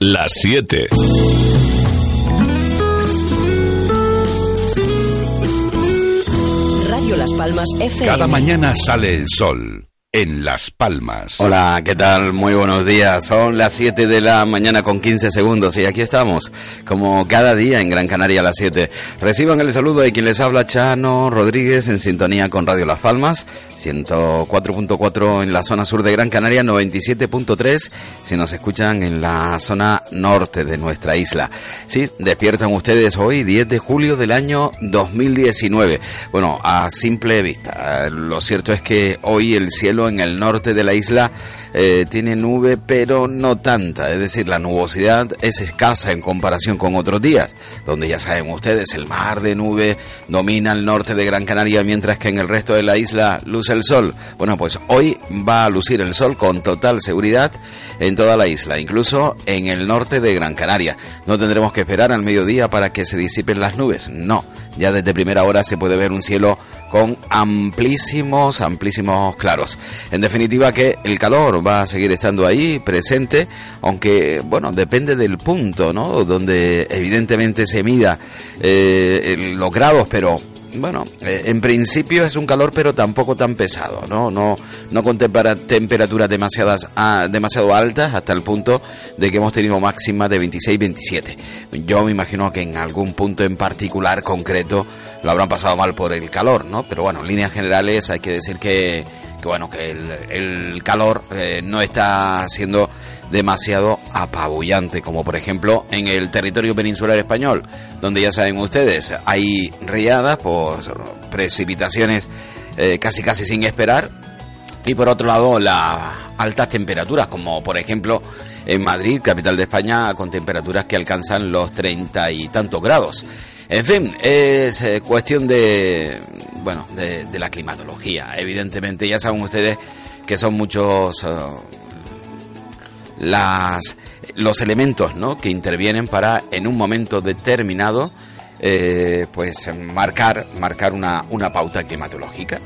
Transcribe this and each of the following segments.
las 7. Radio Las Palmas FM. Cada mañana sale el sol en Las Palmas. Hola, ¿qué tal? Muy buenos días. Son las 7 de la mañana con 15 segundos y aquí estamos, como cada día en Gran Canaria a las 7. Reciban el saludo de quien les habla, Chano Rodríguez, en sintonía con Radio Las Palmas 104.4 en la zona sur de Gran Canaria, 97.3 si nos escuchan en la zona norte de nuestra isla. Sí, despiertan ustedes hoy, 10 de julio del año 2019. Bueno, a simple vista, lo cierto es que hoy el cielo en el norte de la isla eh, tiene nube, pero no tanta. Es decir, la nubosidad es escasa en comparación con otros días, donde ya saben ustedes, el mar de nube domina el norte de Gran Canaria, mientras que en el resto de la isla luce el sol. Bueno, pues hoy va a lucir el sol con total seguridad en toda la isla, incluso en el norte de Gran Canaria. No tendremos que esperar al mediodía para que se disipen las nubes, no. Ya desde primera hora se puede ver un cielo con amplísimos, amplísimos claros. En definitiva que el calor va a seguir estando ahí presente, aunque bueno, depende del punto, ¿no? Donde evidentemente se mida eh, los grados, pero bueno, eh, en principio es un calor pero tampoco tan pesado, ¿no? No, no con temperaturas demasiadas, ah, demasiado altas hasta el punto de que hemos tenido máximas de 26-27. Yo me imagino que en algún punto en particular concreto lo habrán pasado mal por el calor, ¿no? Pero bueno, en líneas generales hay que decir que, bueno, que el, calor eh, no está siendo demasiado apabullante, como por ejemplo en el territorio peninsular español, donde ya saben ustedes, hay riadas por precipitaciones eh, casi casi sin esperar, y por otro lado las altas temperaturas, como por ejemplo en Madrid, capital de España, con temperaturas que alcanzan los treinta y tantos grados. En fin, es eh, cuestión de, bueno, de, la climatología. Evidentemente, ya saben ustedes que son muchos eh, las, los elementos ¿no? que intervienen para en un momento determinado eh, pues marcar, marcar una, una pauta climatológica.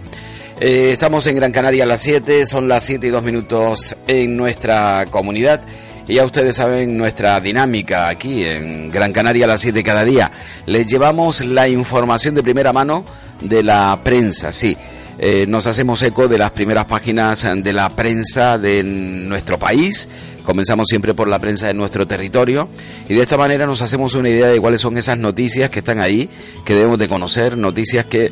Estamos en Gran Canaria a las 7, son las 7 y 2 minutos en nuestra comunidad. Y ya ustedes saben nuestra dinámica aquí en Gran Canaria a las 7 cada día. Les llevamos la información de primera mano de la prensa, sí. Eh, nos hacemos eco de las primeras páginas de la prensa de nuestro país. Comenzamos siempre por la prensa de nuestro territorio y de esta manera nos hacemos una idea de cuáles son esas noticias que están ahí, que debemos de conocer, noticias que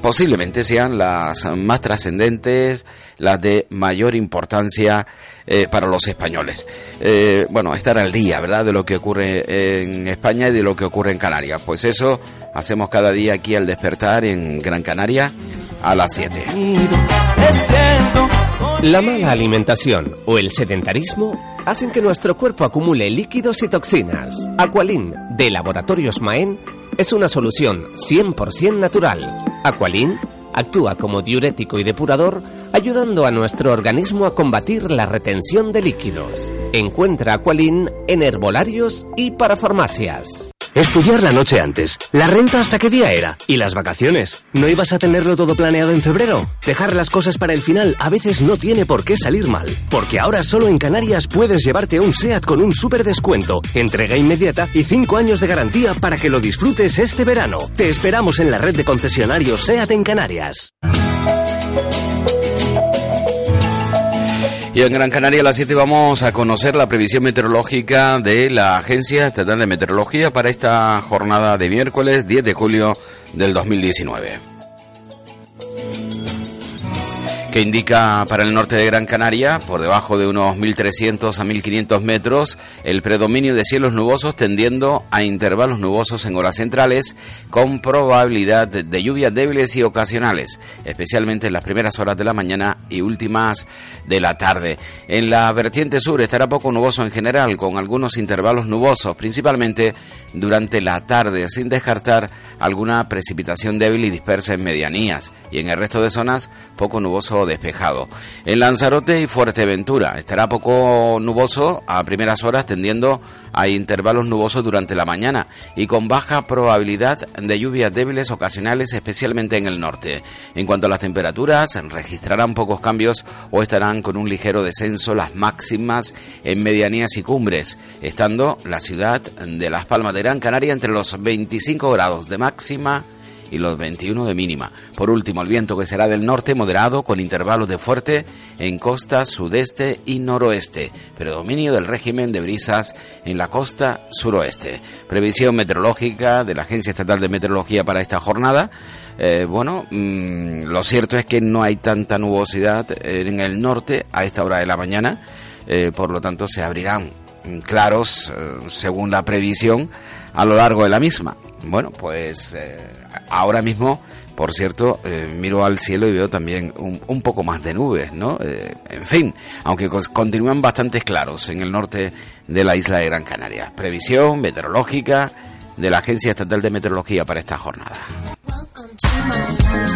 posiblemente sean las más trascendentes, las de mayor importancia eh, para los españoles. Eh, bueno, estar al día, ¿verdad?, de lo que ocurre en España y de lo que ocurre en Canarias. Pues eso hacemos cada día aquí al despertar en Gran Canaria a las 7. La mala alimentación o el sedentarismo hacen que nuestro cuerpo acumule líquidos y toxinas. Aqualin de Laboratorios Maen es una solución 100% natural. Aqualin actúa como diurético y depurador, ayudando a nuestro organismo a combatir la retención de líquidos. Encuentra Aqualin en herbolarios y para farmacias. Estudiar la noche antes. ¿La renta hasta qué día era? ¿Y las vacaciones? ¿No ibas a tenerlo todo planeado en febrero? Dejar las cosas para el final a veces no tiene por qué salir mal. Porque ahora solo en Canarias puedes llevarte un SEAT con un super descuento, entrega inmediata y 5 años de garantía para que lo disfrutes este verano. Te esperamos en la red de concesionarios SEAT en Canarias. Y en Gran Canaria a las 7 vamos a conocer la previsión meteorológica de la Agencia Estatal de Meteorología para esta jornada de miércoles 10 de julio del 2019 que indica para el norte de Gran Canaria, por debajo de unos 1.300 a 1.500 metros, el predominio de cielos nubosos tendiendo a intervalos nubosos en horas centrales, con probabilidad de lluvias débiles y ocasionales, especialmente en las primeras horas de la mañana y últimas de la tarde. En la vertiente sur estará poco nuboso en general, con algunos intervalos nubosos, principalmente durante la tarde, sin descartar alguna precipitación débil y dispersa en medianías, y en el resto de zonas poco nuboso despejado. En Lanzarote y Fuerteventura estará poco nuboso a primeras horas, tendiendo a intervalos nubosos durante la mañana y con baja probabilidad de lluvias débiles ocasionales, especialmente en el norte. En cuanto a las temperaturas, registrarán pocos cambios o estarán con un ligero descenso las máximas en medianías y cumbres, estando la ciudad de Las Palmas de Gran Canaria entre los 25 grados de máxima y los 21 de mínima. Por último, el viento que será del norte moderado con intervalos de fuerte en costa sudeste y noroeste, predominio del régimen de brisas en la costa suroeste. Previsión meteorológica de la Agencia Estatal de Meteorología para esta jornada. Eh, bueno, mm, lo cierto es que no hay tanta nubosidad en el norte a esta hora de la mañana, eh, por lo tanto se abrirán claros, eh, según la previsión, a lo largo de la misma. Bueno, pues ahora mismo, por cierto, eh, miro al cielo y veo también un, poco más de nubes, ¿no? Eh, en fin, aunque continúan bastante claros en el norte de la isla de Gran Canaria. Previsión meteorológica de la Agencia Estatal de Meteorología para esta jornada.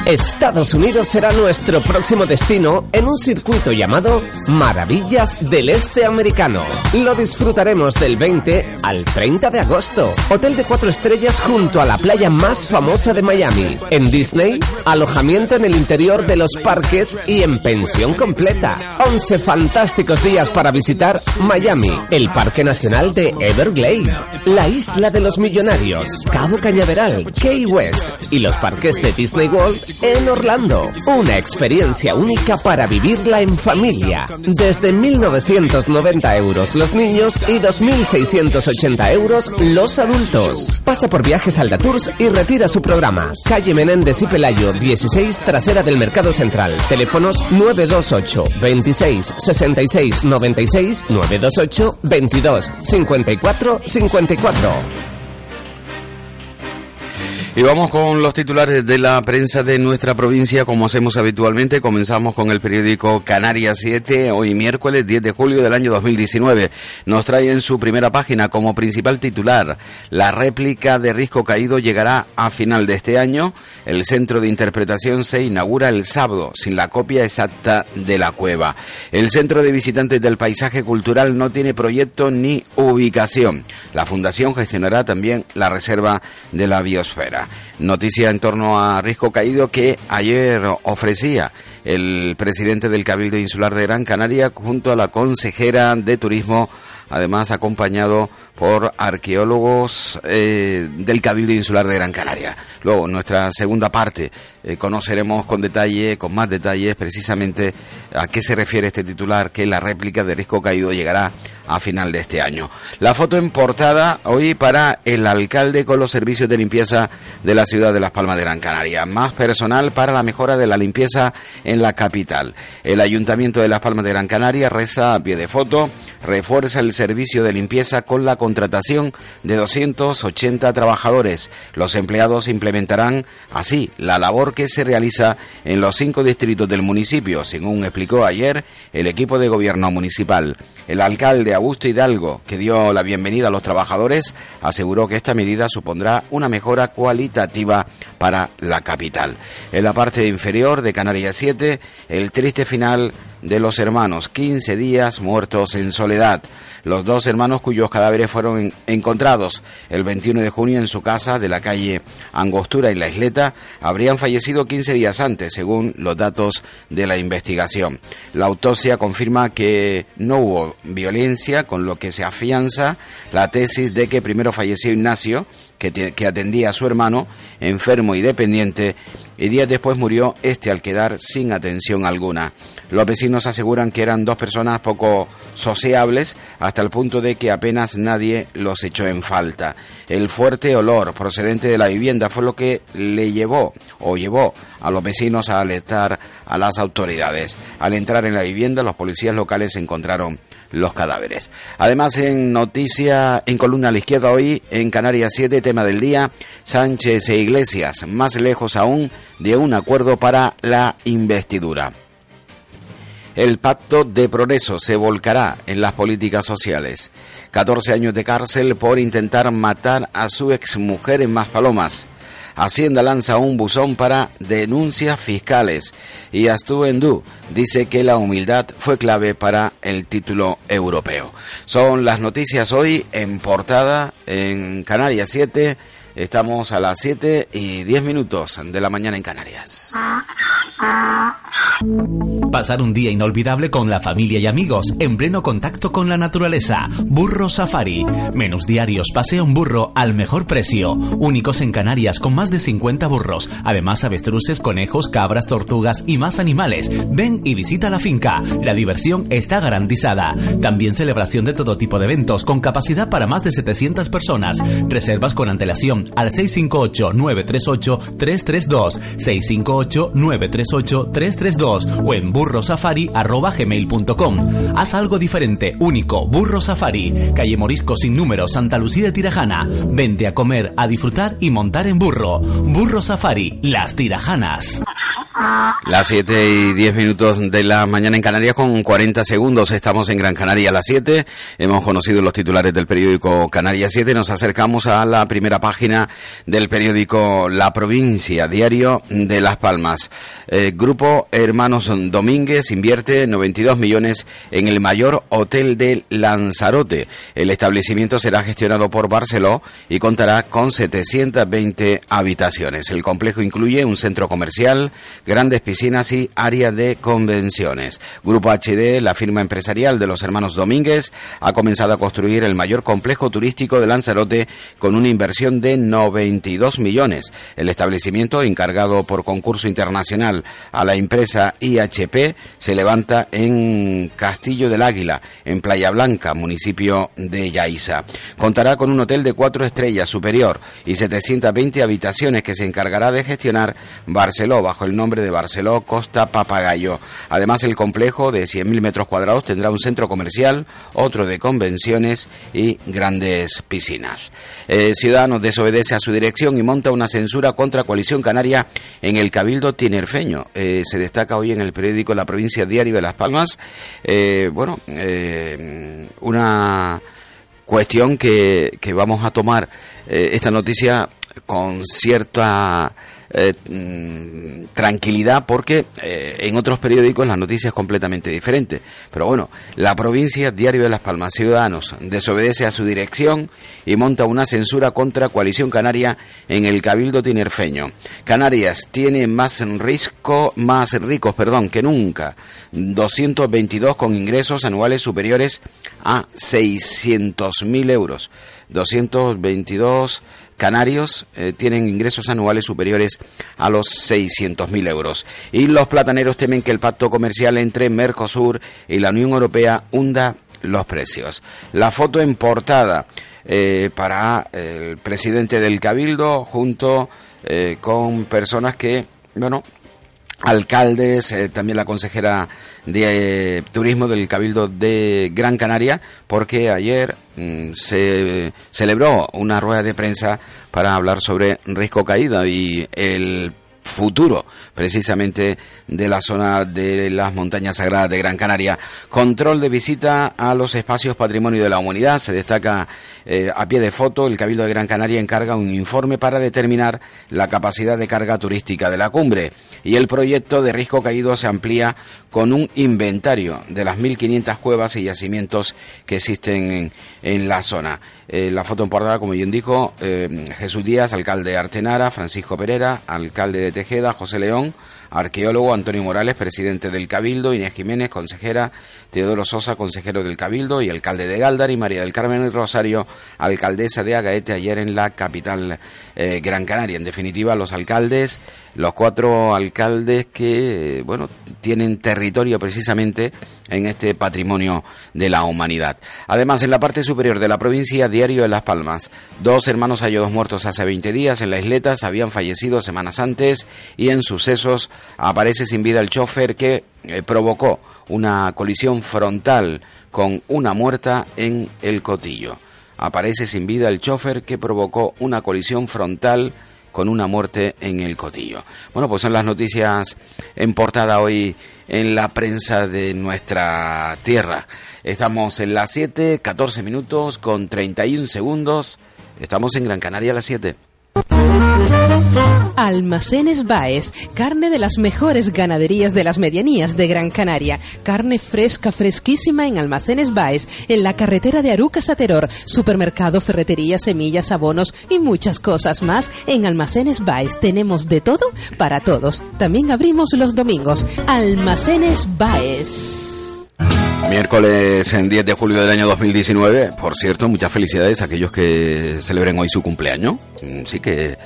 Estados Unidos será nuestro próximo destino en un circuito llamado Maravillas del Este Americano. Lo disfrutaremos del 20 al 30 de agosto. Hotel de cuatro estrellas junto a la playa más famosa de Miami. En Disney, alojamiento en el interior de los parques y en pensión completa. 11 fantásticos días para visitar Miami, el Parque Nacional de Everglade, la Isla de los Millonarios, Cabo Cañaveral, Key West y los parques de Disney World en Orlando. Una experiencia única para vivirla en familia. Desde 1.990 euros los niños y 2.680 euros los adultos. Pasa por Viajes Alda Tours y retira su programa. Calle Menéndez y Pelayo, 16, trasera del Mercado Central. Teléfonos 928 26 66 96 928 22 54 54. Y vamos con los titulares de la prensa de nuestra provincia, como hacemos habitualmente. Comenzamos con el periódico Canarias 7, hoy miércoles 10 de julio del año 2019. Nos trae en su primera página como principal titular, la réplica de Risco Caído llegará a final de este año. El centro de interpretación se inaugura el sábado, sin la copia exacta de la cueva. El centro de visitantes del paisaje cultural no tiene proyecto ni ubicación. La fundación gestionará también la reserva de la biosfera. Noticia en torno a Risco Caído que ayer ofrecía el presidente del Cabildo Insular de Gran Canaria junto a la consejera de Turismo además acompañado por arqueólogos eh, del Cabildo Insular de Gran Canaria. Luego, en nuestra segunda parte, eh, conoceremos con detalle, con más detalles, precisamente a qué se refiere este titular, que la réplica de Risco Caído llegará a final de este año. La foto en portada hoy para el alcalde con los servicios de limpieza de la ciudad de Las Palmas de Gran Canaria. Más personal para la mejora de la limpieza en la capital. El Ayuntamiento de Las Palmas de Gran Canaria reza a pie de foto, refuerza el servicio de limpieza con la contratación de 280 trabajadores. Los empleados implementarán así la labor que se realiza en los cinco distritos del municipio, según explicó ayer el equipo de gobierno municipal. El alcalde Augusto Hidalgo, que dio la bienvenida a los trabajadores, aseguró que esta medida supondrá una mejora cualitativa para la capital. En la parte inferior de Canarias 7, el triste final de los hermanos, 15 días muertos en soledad. Los dos hermanos cuyos cadáveres fueron encontrados el 21 de junio en su casa de la calle Angostura en la Isleta habrían fallecido 15 días antes, según los datos de la investigación. La autopsia confirma que no hubo violencia, con lo que se afianza la tesis de que primero falleció Ignacio, que, atendía a su hermano, enfermo y dependiente, y días después murió este al quedar sin atención alguna. Los vecinos aseguran que eran dos personas poco sociables hasta el punto de que apenas nadie los echó en falta. El fuerte olor procedente de la vivienda fue lo que le llevó o llevó a los vecinos a alertar a las autoridades. Al entrar en la vivienda, los policías locales encontraron los cadáveres. Además, en noticia, en columna a la izquierda hoy, en Canarias 7, tema del día, Sánchez e Iglesias, más lejos aún de un acuerdo para la investidura. El pacto de progreso se volcará en las políticas sociales. 14 años de cárcel por intentar matar a su exmujer en Maspalomas. Hacienda lanza un buzón para denuncias fiscales. Y Astuendú dice que la humildad fue clave para el título europeo. Son las noticias hoy en portada en Canarias 7. Estamos a las 7 y 10 minutos de la mañana en Canarias. Pasar un día inolvidable con la familia y amigos, en pleno contacto con la naturaleza. Burro Safari. Menos diarios, pasea un burro al mejor precio. Únicos en Canarias con más de 50 burros. Además, avestruces, conejos, cabras, tortugas y más animales. Ven y visita la finca. La diversión está garantizada. También celebración de todo tipo de eventos con capacidad para más de 700 personas. Reservas con antelación al 658-938-332. 658-938-332 o en burrosafari.gmail.com. Haz algo diferente, único, Burro Safari, calle Morisco sin número, Santa Lucía de Tirajana. Vente a comer, a disfrutar y montar en burro. Burro Safari, las Tirajanas. Las 7 y 10 minutos de la mañana en Canarias con 40 segundos. Estamos en Gran Canaria a las 7. Hemos conocido los titulares del periódico Canarias 7. Nos acercamos a la primera página del periódico La Provincia, diario de Las Palmas. Eh, grupo Hermanos Domínguez invierte 92 millones en el mayor hotel de Lanzarote. El establecimiento será gestionado por Barceló y contará con 720 habitaciones. El complejo incluye un centro comercial, grandes piscinas y área de convenciones. Grupo HD, la firma empresarial de los hermanos Domínguez, ha comenzado a construir el mayor complejo turístico de Lanzarote con una inversión de 92 millones. El establecimiento, encargado por concurso internacional a la empresa IHP, se levanta en Castillo del Águila, en Playa Blanca, municipio de Yaiza. Contará con un hotel de cuatro estrellas superior y 720 habitaciones que se encargará de gestionar Barceló bajo el nombre de Barceló Costa Papagayo. Además, el complejo de 100.000 metros cuadrados tendrá un centro comercial, otro de convenciones y grandes piscinas. Eh, Ciudadanos desobedece a su dirección y monta una censura contra Coalición Canaria en el Cabildo Tinerfeño. Eh, se destaca hoy en el periódico La Provincia Diario de Las Palmas. Eh, bueno, una cuestión que, que, vamos a tomar esta noticia con cierta eh, mm, tranquilidad porque eh, en otros periódicos la noticia es completamente diferente. Pero bueno, la provincia Diario de Las Palmas Ciudadanos desobedece a su dirección y monta una censura contra Coalición Canaria en el Cabildo Tinerfeño. Canarias tiene más riesgo, más ricos, perdón, que nunca. 222 con ingresos anuales superiores a 600.000 euros. 222 canarios eh, tienen ingresos anuales superiores a los 600.000 euros. Y los plataneros temen que el pacto comercial entre Mercosur y la Unión Europea hunda los precios. La foto en portada eh, para el presidente del Cabildo junto eh, con personas que, bueno, alcaldes, eh, también la consejera de eh, turismo del Cabildo de Gran Canaria, porque ayer mm, se celebró una rueda de prensa para hablar sobre riesgo caída y el futuro precisamente de la zona de las montañas sagradas de Gran Canaria. Control de visita a los espacios patrimonio de la humanidad. Se destaca eh, a pie de foto. El Cabildo de Gran Canaria encarga un informe para determinar la capacidad de carga turística de la cumbre. Y el proyecto de Risco Caído se amplía con un inventario de las 1.500 cuevas y yacimientos que existen en, la zona. Eh, la foto en portada, como bien dijo, eh, Jesús Díaz, alcalde de Artenara, Francisco Pereira, alcalde de Tejeda, José León, arqueólogo Antonio Morales, presidente del Cabildo, Inés Jiménez, consejera, Teodoro Sosa, consejero del Cabildo y alcalde de Galdar y María del Carmen Rosario, alcaldesa de Agaete ayer en la capital eh, Gran Canaria. En definitiva, los alcaldes, los cuatro alcaldes que, bueno, tienen territorio precisamente en este patrimonio de la humanidad. Además, en la parte superior de la provincia, Diario de Las Palmas, dos hermanos hallados muertos hace 20 días en la isletas habían fallecido semanas antes y en sucesos aparece sin vida el chofer que eh, provocó una colisión frontal con una muerta en el cotillo. Aparece sin vida el chofer que provocó una colisión frontal con una muerte en el cotillo. Bueno, pues son las noticias en portada hoy en la prensa de nuestra tierra. Estamos en las 7, 14 minutos con 31 segundos. Estamos en Gran Canaria a las 7. Almacenes Baez, carne de las mejores ganaderías de las medianías de Gran Canaria. Carne fresca, fresquísima en Almacenes Baez, en la carretera de Arucas a Teror. Supermercado, ferretería, semillas, abonos y muchas cosas más. En Almacenes Baez tenemos de todo para todos. También abrimos los domingos. Almacenes Baez. Miércoles en 10 de julio del año 2019. Por cierto, muchas felicidades a aquellos que celebren hoy su cumpleaños. Mm, Sí que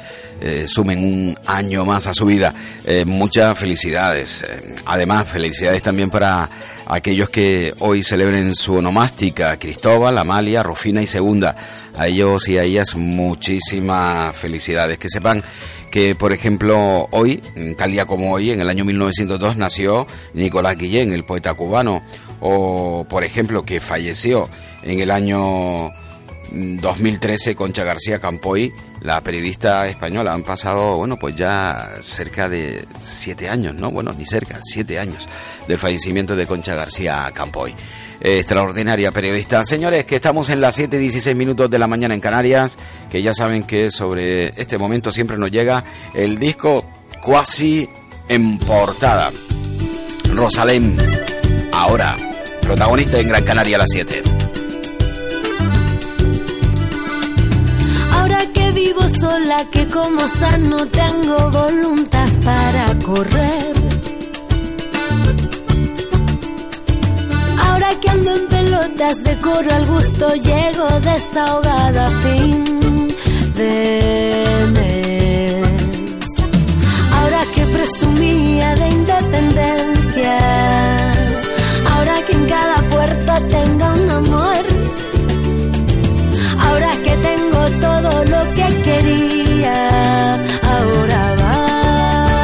eh, sumen un año más a su vida. Eh, muchas felicidades. Eh, Además, felicidades también para aquellos que hoy celebren su onomástica. Cristóbal, Amalia, Rufina y Segunda. A ellos y a ellas muchísimas felicidades. Que sepan que, por ejemplo, hoy, mm, tal día como hoy, en el año 1902, nació Nicolás Guillén, el poeta cubano, o, por ejemplo, que falleció en el año mm, 2013 Concha García Campoy, la periodista española. Han pasado, bueno, pues ya cerca de siete años, ¿no? Bueno, ni cerca, siete años del fallecimiento de Concha García Campoy. Extraordinaria periodista. Señores, que estamos en las 7 y 16 minutos de la mañana en Canarias, que ya saben que sobre este momento siempre nos llega el disco cuasi en portada. Rosalén, ahora, protagonista en Gran Canaria a las 7. Ahora que vivo sola, que como sano tengo voluntad para correr. Que ando en pelotas de coro al gusto, llego desahogada a fin de mes. Ahora que presumía de independencia, ahora que en cada puerta tenga un amor. Ahora que tengo todo lo que quería, ahora vas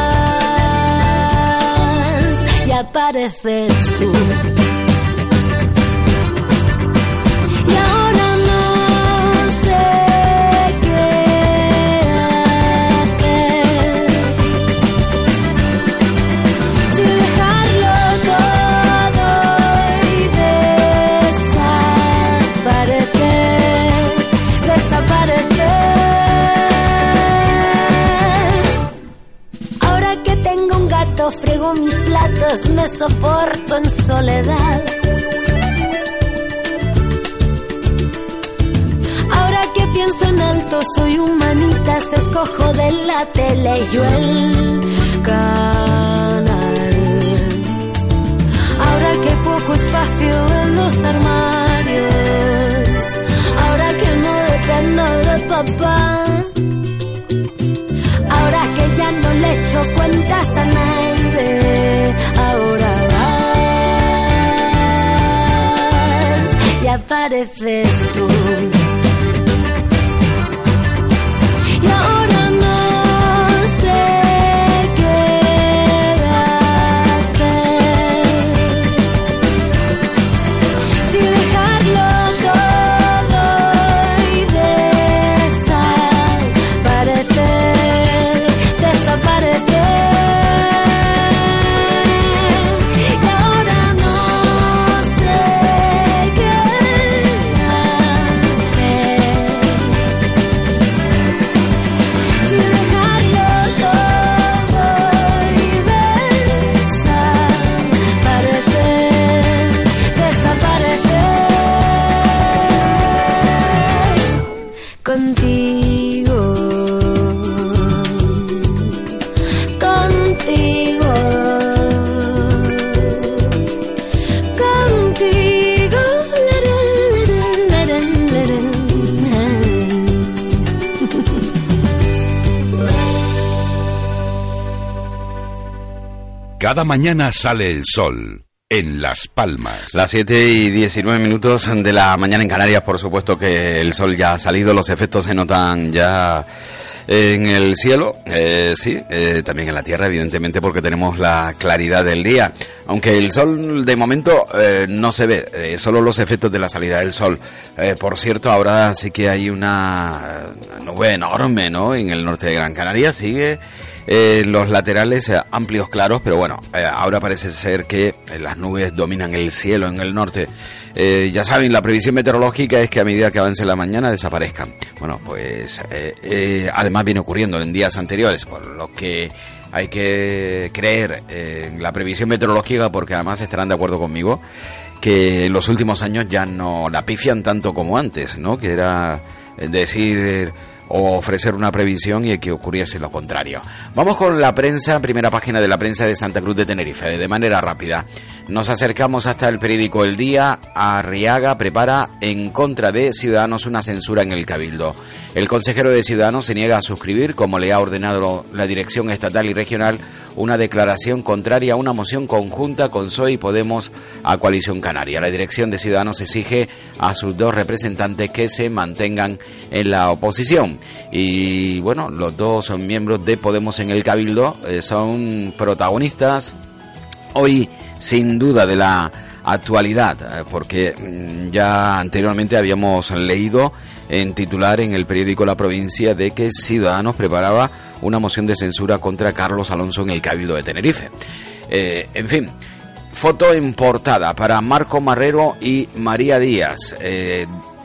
y apareces tú. Me soporto en soledad. Ahora que pienso en alto, soy humanitas, escojo de la tele yo el canal. Ahora que poco espacio en los armarios, ahora que no dependo de papá, ahora que ya no le echo cuentas a nadie, ahora vas y apareces tú. Cada mañana sale el sol en Las Palmas. Las 7 y 19 minutos de la mañana en Canarias, por supuesto que el sol ya ha salido, los efectos se notan ya en el cielo, eh, sí, eh, también en la tierra, evidentemente, porque tenemos la claridad del día. Aunque el sol de momento eh, no se ve, eh, solo los efectos de la salida del sol. Eh, por cierto, ahora sí que hay una nube enorme, ¿no? En el norte de Gran Canaria sigue Eh, los laterales eh, amplios claros, pero bueno, eh, ahora parece ser que las nubes dominan el cielo en el norte. ya saben, la previsión meteorológica es que a medida que avance la mañana desaparezcan. Bueno, pues además viene ocurriendo en días anteriores, por lo que hay que creer en la previsión meteorológica porque además estarán de acuerdo conmigo que en los últimos años ya no la pifian tanto como antes, ¿no? Que era decir o ofrecer una previsión y que ocurriese lo contrario. Vamos con la prensa, primera página de la prensa de Santa Cruz de Tenerife, de manera rápida. Nos acercamos hasta el periódico El Día. Arriaga prepara en contra de Ciudadanos una censura en el Cabildo. El consejero de Ciudadanos se niega a suscribir, como le ha ordenado la dirección estatal y regional, una declaración contraria a una moción conjunta con PSOE y Podemos a Coalición Canaria. La dirección de Ciudadanos exige a sus dos representantes que se mantengan en la oposición. Y bueno, los dos son miembros de Podemos en el Cabildo, eh, son protagonistas hoy sin duda de la actualidad, eh, porque mm, ya anteriormente habíamos leído en titular en el periódico La Provincia de que Ciudadanos preparaba una moción de censura contra Carlos Alonso en el Cabildo de Tenerife. Eh, en fin, foto en portada para Marco Marrero y María Díaz.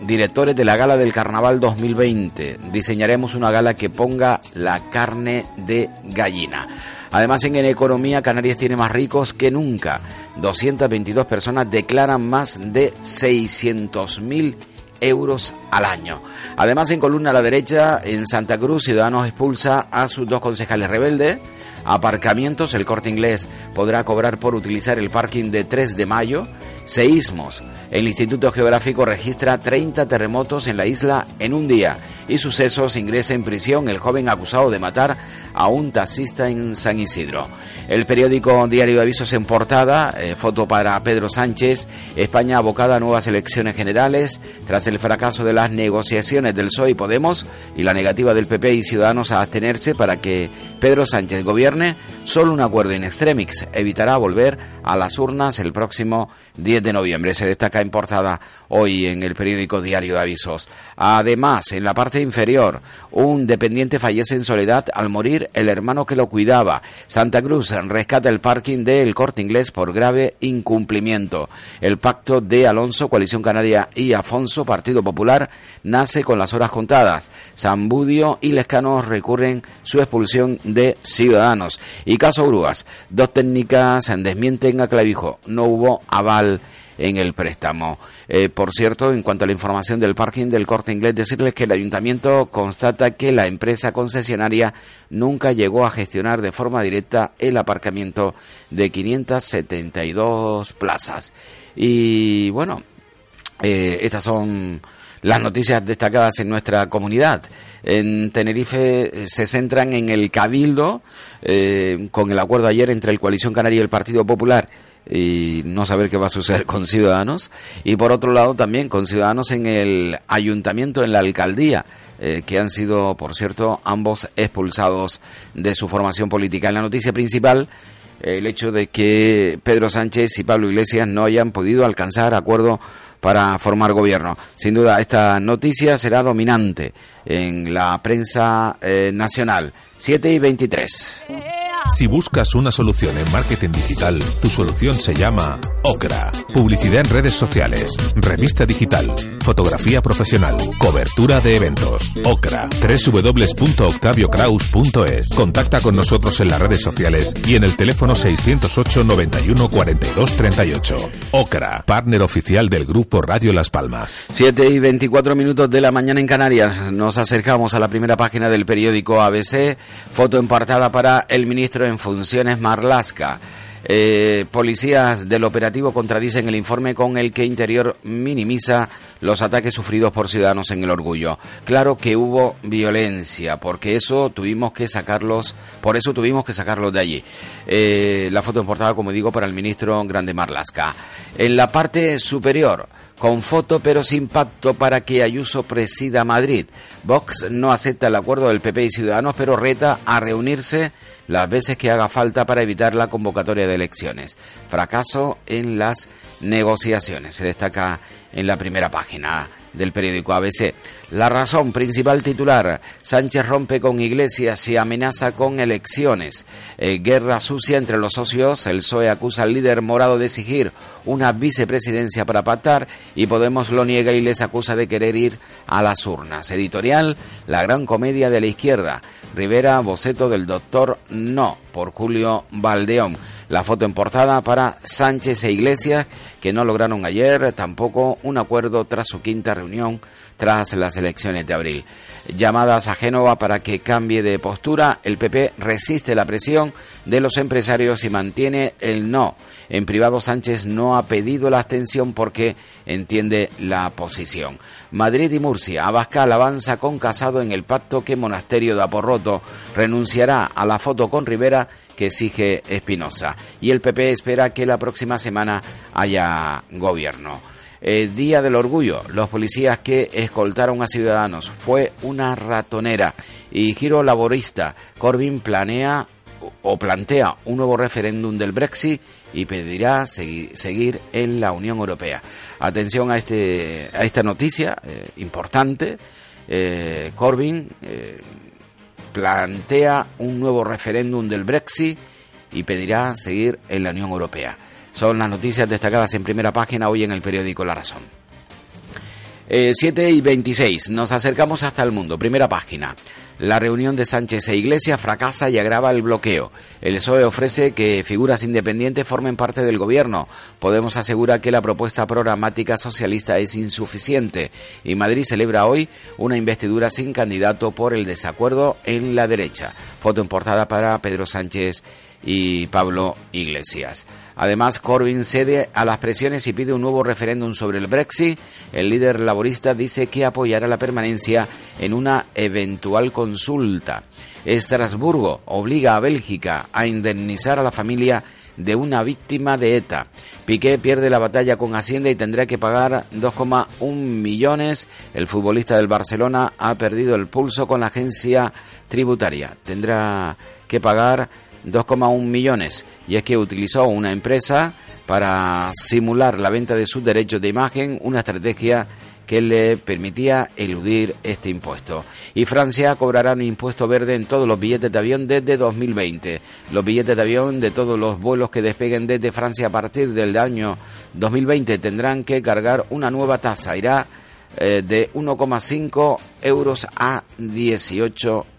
Directores de la gala del Carnaval 2020. Diseñaremos una gala que ponga la carne de gallina. Además, en economía, Canarias tiene más ricos que nunca. 222 personas declaran más de 600.000 euros al año. Además, en columna a la derecha, en Santa Cruz, Ciudadanos expulsa a sus dos concejales rebeldes. Aparcamientos, el corte inglés podrá cobrar por utilizar el parking de 3 de mayo. Seísmos, el Instituto Geográfico registra 30 terremotos en la isla en un día y sucesos ingresa en prisión el joven acusado de matar a un taxista en San Isidro. El periódico Diario de Avisos en portada, eh, foto para Pedro Sánchez, España abocada a nuevas elecciones generales tras el fracaso de las negociaciones del PSOE y Podemos y la negativa del PP y Ciudadanos a abstenerse para que Pedro Sánchez gobierne, solo un acuerdo in extremis evitará volver a las urnas el próximo 10 de noviembre. Se destaca importada hoy en el periódico Diario de Avisos. Además, en la parte inferior, un dependiente fallece en soledad al morir el hermano que lo cuidaba. Santa Cruz rescata el parking del Corte Inglés por grave incumplimiento. El pacto de Alonso, Coalición Canaria y Afonso, Partido Popular, nace con las horas contadas. Zambudio y Lescano recurren su expulsión de Ciudadanos. Y caso Grúas, dos técnicas desmienten a Clavijo. No hubo aval en el préstamo. Eh, por cierto, en cuanto a la información del parking del corte inglés, decirles que el ayuntamiento constata que la empresa concesionaria nunca llegó a gestionar de forma directa el aparcamiento de 572 plazas. Y bueno, eh, estas son las noticias destacadas en nuestra comunidad. En Tenerife eh, se centran en el cabildo, con el acuerdo ayer entre el Coalición Canaria y el Partido Popular y no saber qué va a suceder con Ciudadanos. Y por otro lado también con Ciudadanos en el ayuntamiento, en la alcaldía, eh, que han sido, por cierto, ambos expulsados de su formación política. En la noticia principal, el hecho de que Pedro Sánchez y Pablo Iglesias no hayan podido alcanzar acuerdo para formar gobierno. Sin duda, esta noticia será dominante en la prensa eh, nacional. 7 y 23. Si buscas una solución en marketing digital, tu solución se llama Ocra. Publicidad en redes sociales, revista digital, fotografía profesional, cobertura de eventos. Ocra. www.octaviocraus.es. Contacta con nosotros en las redes sociales y en el teléfono 608 91 42 38. Ocra, partner oficial del grupo Radio Las Palmas. 7 y 24 minutos de la mañana en Canarias. Nos acercamos a la primera página del periódico ABC. Foto empartada para el ministro en funciones Marlasca. Eh, policías del operativo contradicen el informe con el que Interior minimiza los ataques sufridos por ciudadanos en el orgullo. Claro que hubo violencia, porque eso tuvimos que sacarlos, por eso tuvimos que sacarlos de allí. Eh, la foto importada, como digo, para el ministro Grande Marlasca. En la parte superior, con foto pero sin pacto para que Ayuso presida Madrid. Vox no acepta el acuerdo del PP y Ciudadanos, pero reta a reunirse las veces que haga falta para evitar la convocatoria de elecciones. Fracaso en las negociaciones. Se destaca en la primera página del periódico ABC. La razón principal titular, Sánchez rompe con Iglesias y amenaza con elecciones. Eh, guerra sucia entre los socios, el PSOE acusa al líder morado de exigir una vicepresidencia para pactar y Podemos lo niega y les acusa de querer ir a las urnas. Editorial, La gran comedia de la izquierda. Rivera, boceto del doctor No, por Julio Valdeón. La foto en portada para Sánchez e Iglesias, que no lograron ayer tampoco un acuerdo tras su quinta reunión tras las elecciones de abril. Llamadas a Génova para que cambie de postura, el PP resiste la presión de los empresarios y mantiene el no. En privado Sánchez no ha pedido la abstención porque entiende la posición. Madrid y Murcia. Abascal avanza con Casado en el pacto que Monasterio de Aporroto renunciará a la foto con Rivera que exige Espinosa. Y el PP espera que la próxima semana haya gobierno. Eh, Día del Orgullo, los policías que escoltaron a ciudadanos. Fue una ratonera. Y giro laborista, Corbyn planea o plantea un nuevo referéndum del Brexit y pedirá seguir, en la Unión Europea. Atención a, este, a esta noticia eh, importante. Eh, Corbyn plantea un nuevo referéndum del Brexit y pedirá seguir en la Unión Europea. Son las noticias destacadas en primera página hoy en el periódico La Razón. 7 eh, y 26, nos acercamos hasta el mundo. Primera página. La reunión de Sánchez e Iglesias fracasa y agrava el bloqueo. El PSOE ofrece que figuras independientes formen parte del gobierno. Podemos asegurar que la propuesta programática socialista es insuficiente. Y Madrid celebra hoy una investidura sin candidato por el desacuerdo en la derecha. Foto en portada para Pedro Sánchez y Pablo Iglesias. Además, Corbyn cede a las presiones y pide un nuevo referéndum sobre el Brexit. El líder laborista dice que apoyará la permanencia en una eventual consulta. Estrasburgo obliga a Bélgica a indemnizar a la familia de una víctima de ETA. Piqué pierde la batalla con Hacienda y tendrá que pagar 2,1 millones. El futbolista del Barcelona ha perdido el pulso con la agencia tributaria. Tendrá que pagar 2,1 millones y es que utilizó una empresa para simular la venta de sus derechos de imagen, una estrategia que le permitía eludir este impuesto. Y Francia cobrará un impuesto verde en todos los billetes de avión desde 2020. Los billetes de avión de todos los vuelos que despeguen desde Francia a partir del año 2020 tendrán que cargar una nueva tasa. Irá eh, de 1,5 euros a 18 euros.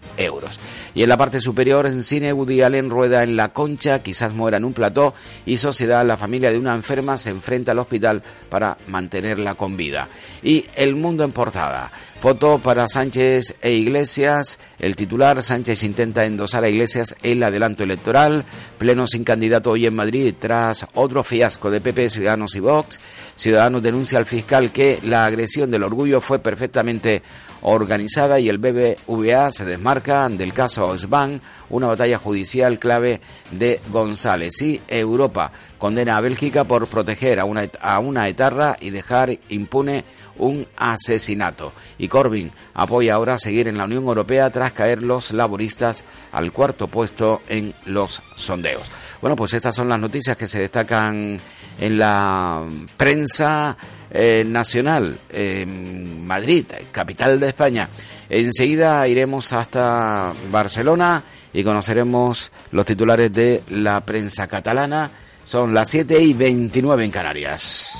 Y en la parte superior, en cine, Woody Allen rueda en la concha, quizás muera en un plató, y Sociedad, la familia de una enferma, se enfrenta al hospital para mantenerla con vida. Y El Mundo en portada. Foto para Sánchez e Iglesias. El titular, Sánchez intenta endosar a Iglesias el adelanto electoral. Pleno sin candidato hoy en Madrid tras otro fiasco de PP, Ciudadanos y Vox. Ciudadanos denuncia al fiscal que la agresión del orgullo fue perfectamente organizada y el BBVA se desmarca del caso Osban, una batalla judicial clave de González. Y Europa condena a Bélgica por proteger a una, a una etarra y dejar impune un asesinato. Y Corbyn apoya ahora seguir en la Unión Europea tras caer los laboristas al cuarto puesto en los sondeos. Bueno, pues estas son las noticias que se destacan en la prensa eh, nacional en Madrid, capital de España. Enseguida iremos hasta Barcelona y conoceremos los titulares de la prensa catalana. Son las 7 y 29 en Canarias.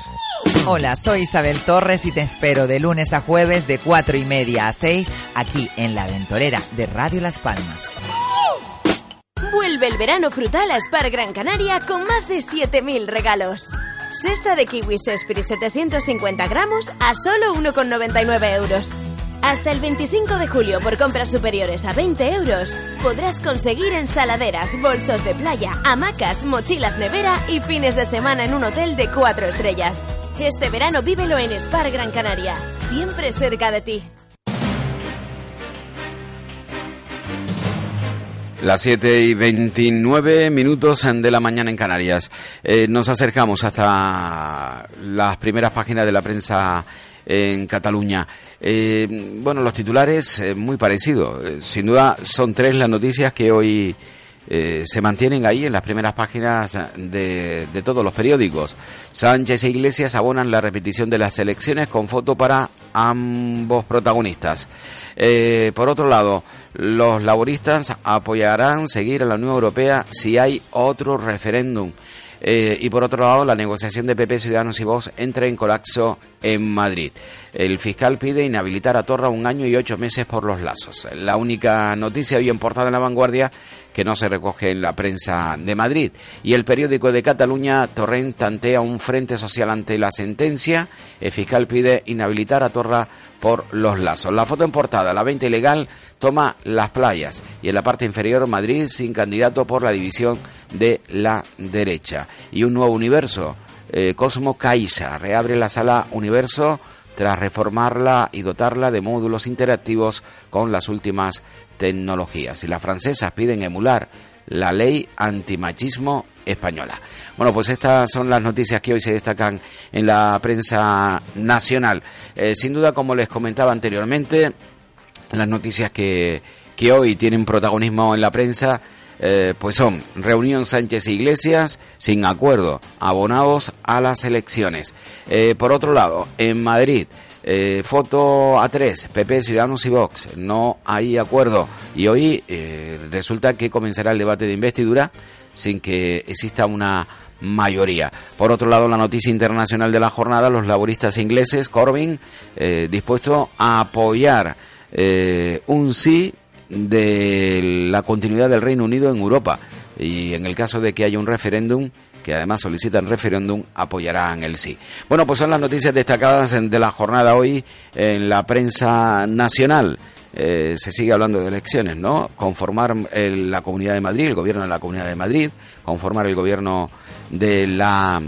Hola, soy Isabel Torres y te espero de lunes a jueves de 4 y media a 6 aquí en La Ventolera de Radio Las Palmas. Vuelve el verano frutal a Spar Gran Canaria con más de 7.000 regalos. Cesta de kiwis Esprit 750 gramos a solo 1,99 euros. Hasta el 25 de julio, por compras superiores a 20 euros, podrás conseguir ensaladeras, bolsos de playa, hamacas, mochilas nevera y fines de semana en un hotel de 4 estrellas. Este verano vívelo en Spar Gran Canaria, siempre cerca de ti. Las 7 y 29 minutos de la mañana en Canarias. Eh, nos acercamos hasta las primeras páginas de la prensa en Cataluña. Eh, bueno, los titulares eh, muy parecidos. sin duda son tres las noticias que hoy eh, se mantienen ahí en las primeras páginas de, de, todos los periódicos. Sánchez e Iglesias abonan la repetición de las elecciones con foto para ambos protagonistas. Eh, por otro lado, los laboristas apoyarán seguir a la Unión Europea si hay otro referéndum. Eh, y por otro lado, la negociación de PP, Ciudadanos y Vox entra en colapso en Madrid. El fiscal pide inhabilitar a Torra un año y ocho meses por los lazos. La única noticia hoy en portada en la vanguardia que no se recoge en la prensa de Madrid. Y el periódico de Cataluña, Torrent tantea un frente social ante la sentencia. El fiscal pide inhabilitar a Torra por los lazos. La foto en portada, la 20 ilegal, toma las playas. Y en la parte inferior, Madrid sin candidato por la división de la derecha. Y un nuevo universo. Eh, Cosmo Caixa reabre la sala Universo tras reformarla y dotarla de módulos interactivos con las últimas tecnologías. Y las francesas piden emular la ley antimachismo española. Bueno, pues estas son las noticias que hoy se destacan en la prensa nacional. Eh, sin duda, como les comentaba anteriormente, las noticias que, que hoy tienen protagonismo en la prensa eh, pues son reunión Sánchez e Iglesias sin acuerdo, abonados a las elecciones. Eh, por otro lado, en Madrid, eh, foto A3, PP, Ciudadanos y Vox, no hay acuerdo. Y hoy resulta que comenzará el debate de investidura sin que exista una mayoría. Por otro lado, la noticia internacional de la jornada, los laboristas ingleses, Corbyn, dispuesto a apoyar un sí de la continuidad del Reino Unido en Europa. Y en el caso de que haya un referéndum, que además solicitan referéndum, apoyarán el sí. Bueno, pues son las noticias destacadas de la jornada hoy en la prensa nacional. Eh, se sigue hablando de elecciones, ¿no? Conformar la Comunidad de Madrid, el gobierno de la Comunidad de Madrid, conformar el gobierno de la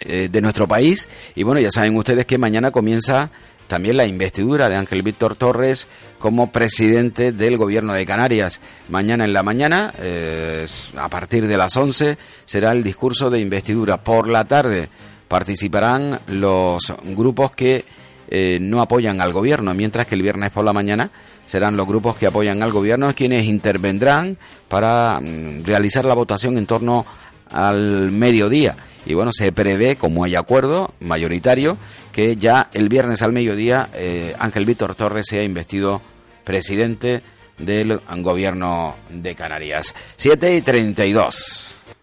eh, de nuestro país y bueno, ya saben ustedes que mañana comienza también la investidura de Ángel Víctor Torres como presidente del gobierno de Canarias. Mañana en la mañana, eh, a partir de las 11, será el discurso de investidura. Por la tarde participarán los grupos que eh, no apoyan al gobierno, mientras que el viernes por la mañana serán los grupos que apoyan al gobierno quienes intervendrán para mm, realizar la votación en torno al mediodía y bueno, se prevé, como hay acuerdo mayoritario, que ya el viernes al mediodía eh, Ángel Víctor Torres sea investido presidente del gobierno de Canarias. 7 y 32.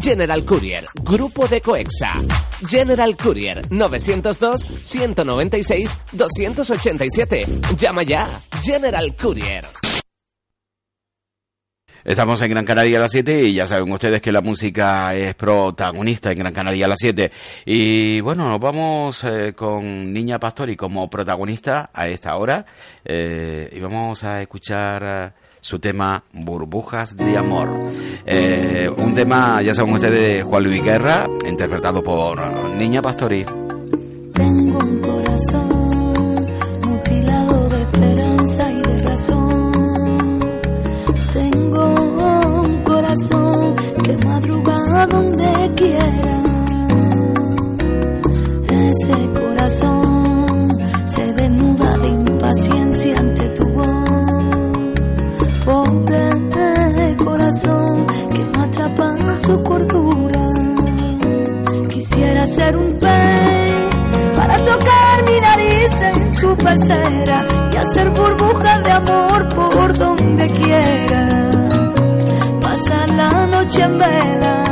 General Courier, Grupo de Coexa. General Courier, 902-196-287. Llama ya. General Courier. Estamos en Gran Canaria a las 7 y ya saben ustedes que la música es protagonista en Gran Canaria a las 7. Y bueno, nos vamos eh, con Niña Pastori como protagonista a esta hora eh, y vamos a escuchar su tema Burbujas de Amor. un tema, ya saben ustedes, de Juan Luis Guerra, interpretado por Niña Pastori. Tengo un corazón mutilado de esperanza y de razón que madruga donde quiera. Ese corazón su cordura. Quisiera ser un pez para tocar mi nariz en tu pecera y hacer burbujas de amor por donde quiera la noche en vela,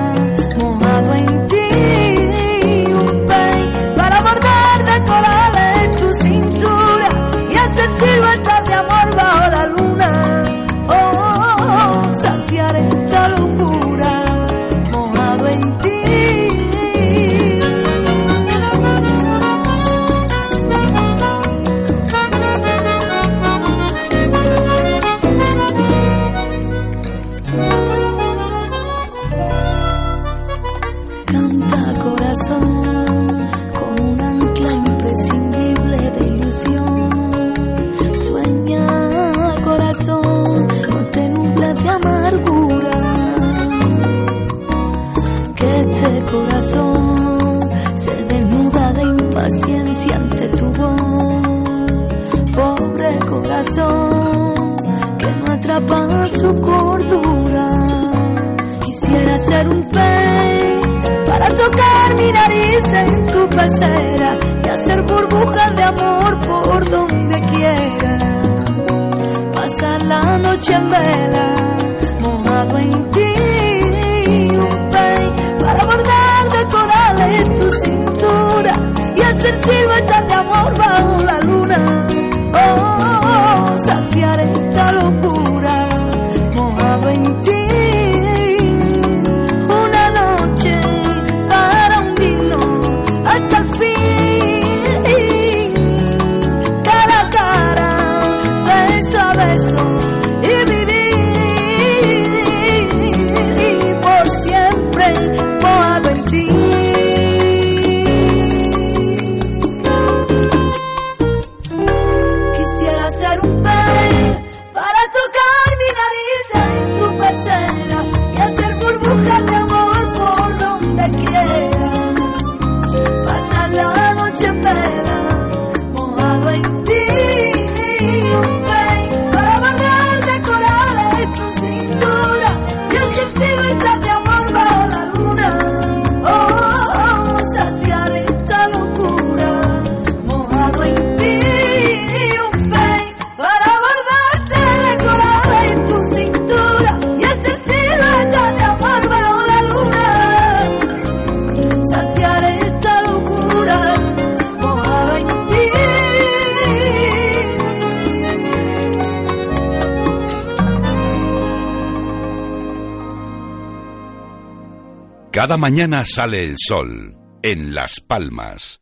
Cada mañana sale el sol en Las Palmas.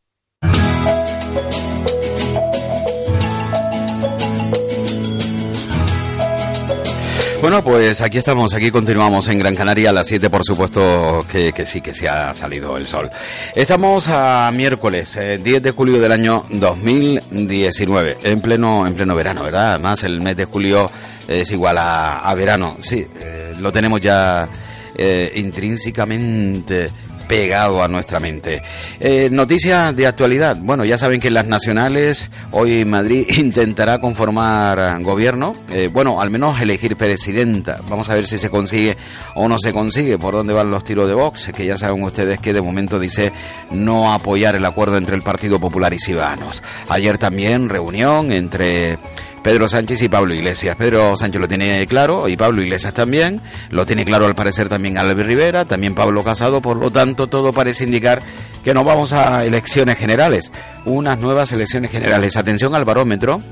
Bueno, pues aquí estamos, aquí continuamos en Gran Canaria a las 7, por supuesto que, sí, que sí ha salido el sol. Estamos a miércoles, eh, 10 de julio del año 2019, en pleno, en pleno verano, ¿verdad? Además, el mes de julio es igual a, a verano, sí, eh, lo tenemos ya eh, intrínsecamente pegado a nuestra mente. Eh, noticias de actualidad. Bueno, ya saben que las nacionales hoy Madrid intentará conformar gobierno. Eh, bueno, al menos elegir presidenta. Vamos a ver si se consigue o no se consigue. Por dónde van los tiros de Vox. Que ya saben ustedes que de momento dice no apoyar el acuerdo entre el Partido Popular y Ciudadanos. Ayer también reunión entre Pedro Sánchez y Pablo Iglesias. Pedro Sánchez lo tiene claro y Pablo Iglesias también. Lo tiene claro al parecer también Albert Rivera, también Pablo Casado. Por lo tanto, todo parece indicar que nos vamos a elecciones generales. Unas nuevas elecciones generales. Atención al barómetro.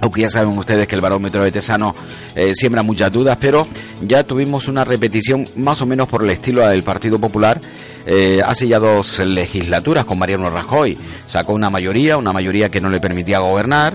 Aunque ya saben ustedes que el barómetro de Tesano eh, siembra muchas dudas, pero ya tuvimos una repetición más o menos por el estilo del Partido Popular eh, hace ya dos legislaturas con Mariano Rajoy. Sacó una mayoría, una mayoría que no le permitía gobernar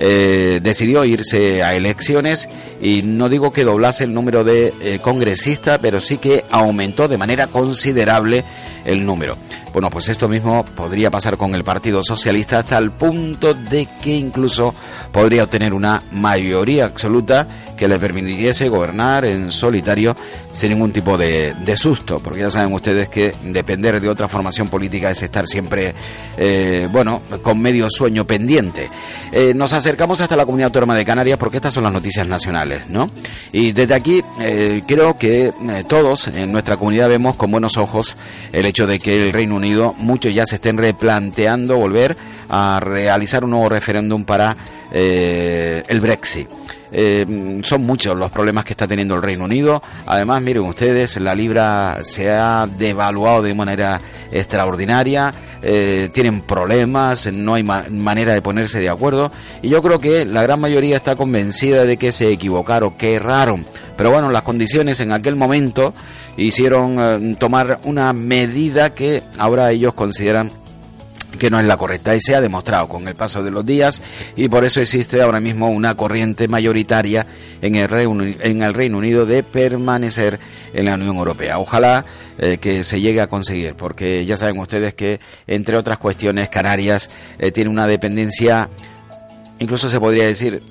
eh, decidió irse a elecciones y no digo que doblase el número de eh, congresistas, pero sí que aumentó de manera considerable el número. Bueno, pues esto mismo podría pasar con el Partido Socialista hasta el punto de que incluso podría obtener una mayoría absoluta que le permitiese gobernar en solitario sin ningún tipo de, de susto, porque ya saben ustedes que depender de otra formación política es estar siempre, eh, bueno, con medio sueño pendiente. Eh, nos acercamos hasta la comunidad autónoma de Canarias porque estas son las noticias nacionales, ¿no? Y desde aquí eh, creo que todos en nuestra comunidad vemos con buenos ojos el hecho de que el Reino Unido, muchos ya se estén replanteando volver a realizar un nuevo referéndum para eh, el Brexit. Eh, son muchos los problemas que está teniendo el Reino Unido. Además, miren ustedes, la libra se ha devaluado de manera extraordinaria. Eh, tienen problemas, no hay ma- manera de ponerse de acuerdo. Y yo creo que la gran mayoría está convencida de que se equivocaron, que erraron. Pero bueno, las condiciones en aquel momento hicieron eh, tomar una medida que ahora ellos consideran que no es la correcta y se ha demostrado con el paso de los días y por eso existe ahora mismo una corriente mayoritaria en el Reino, en el Reino Unido de permanecer en la Unión Europea. Ojalá eh, que se llegue a conseguir porque ya saben ustedes que entre otras cuestiones Canarias eh, tiene una dependencia incluso se podría decir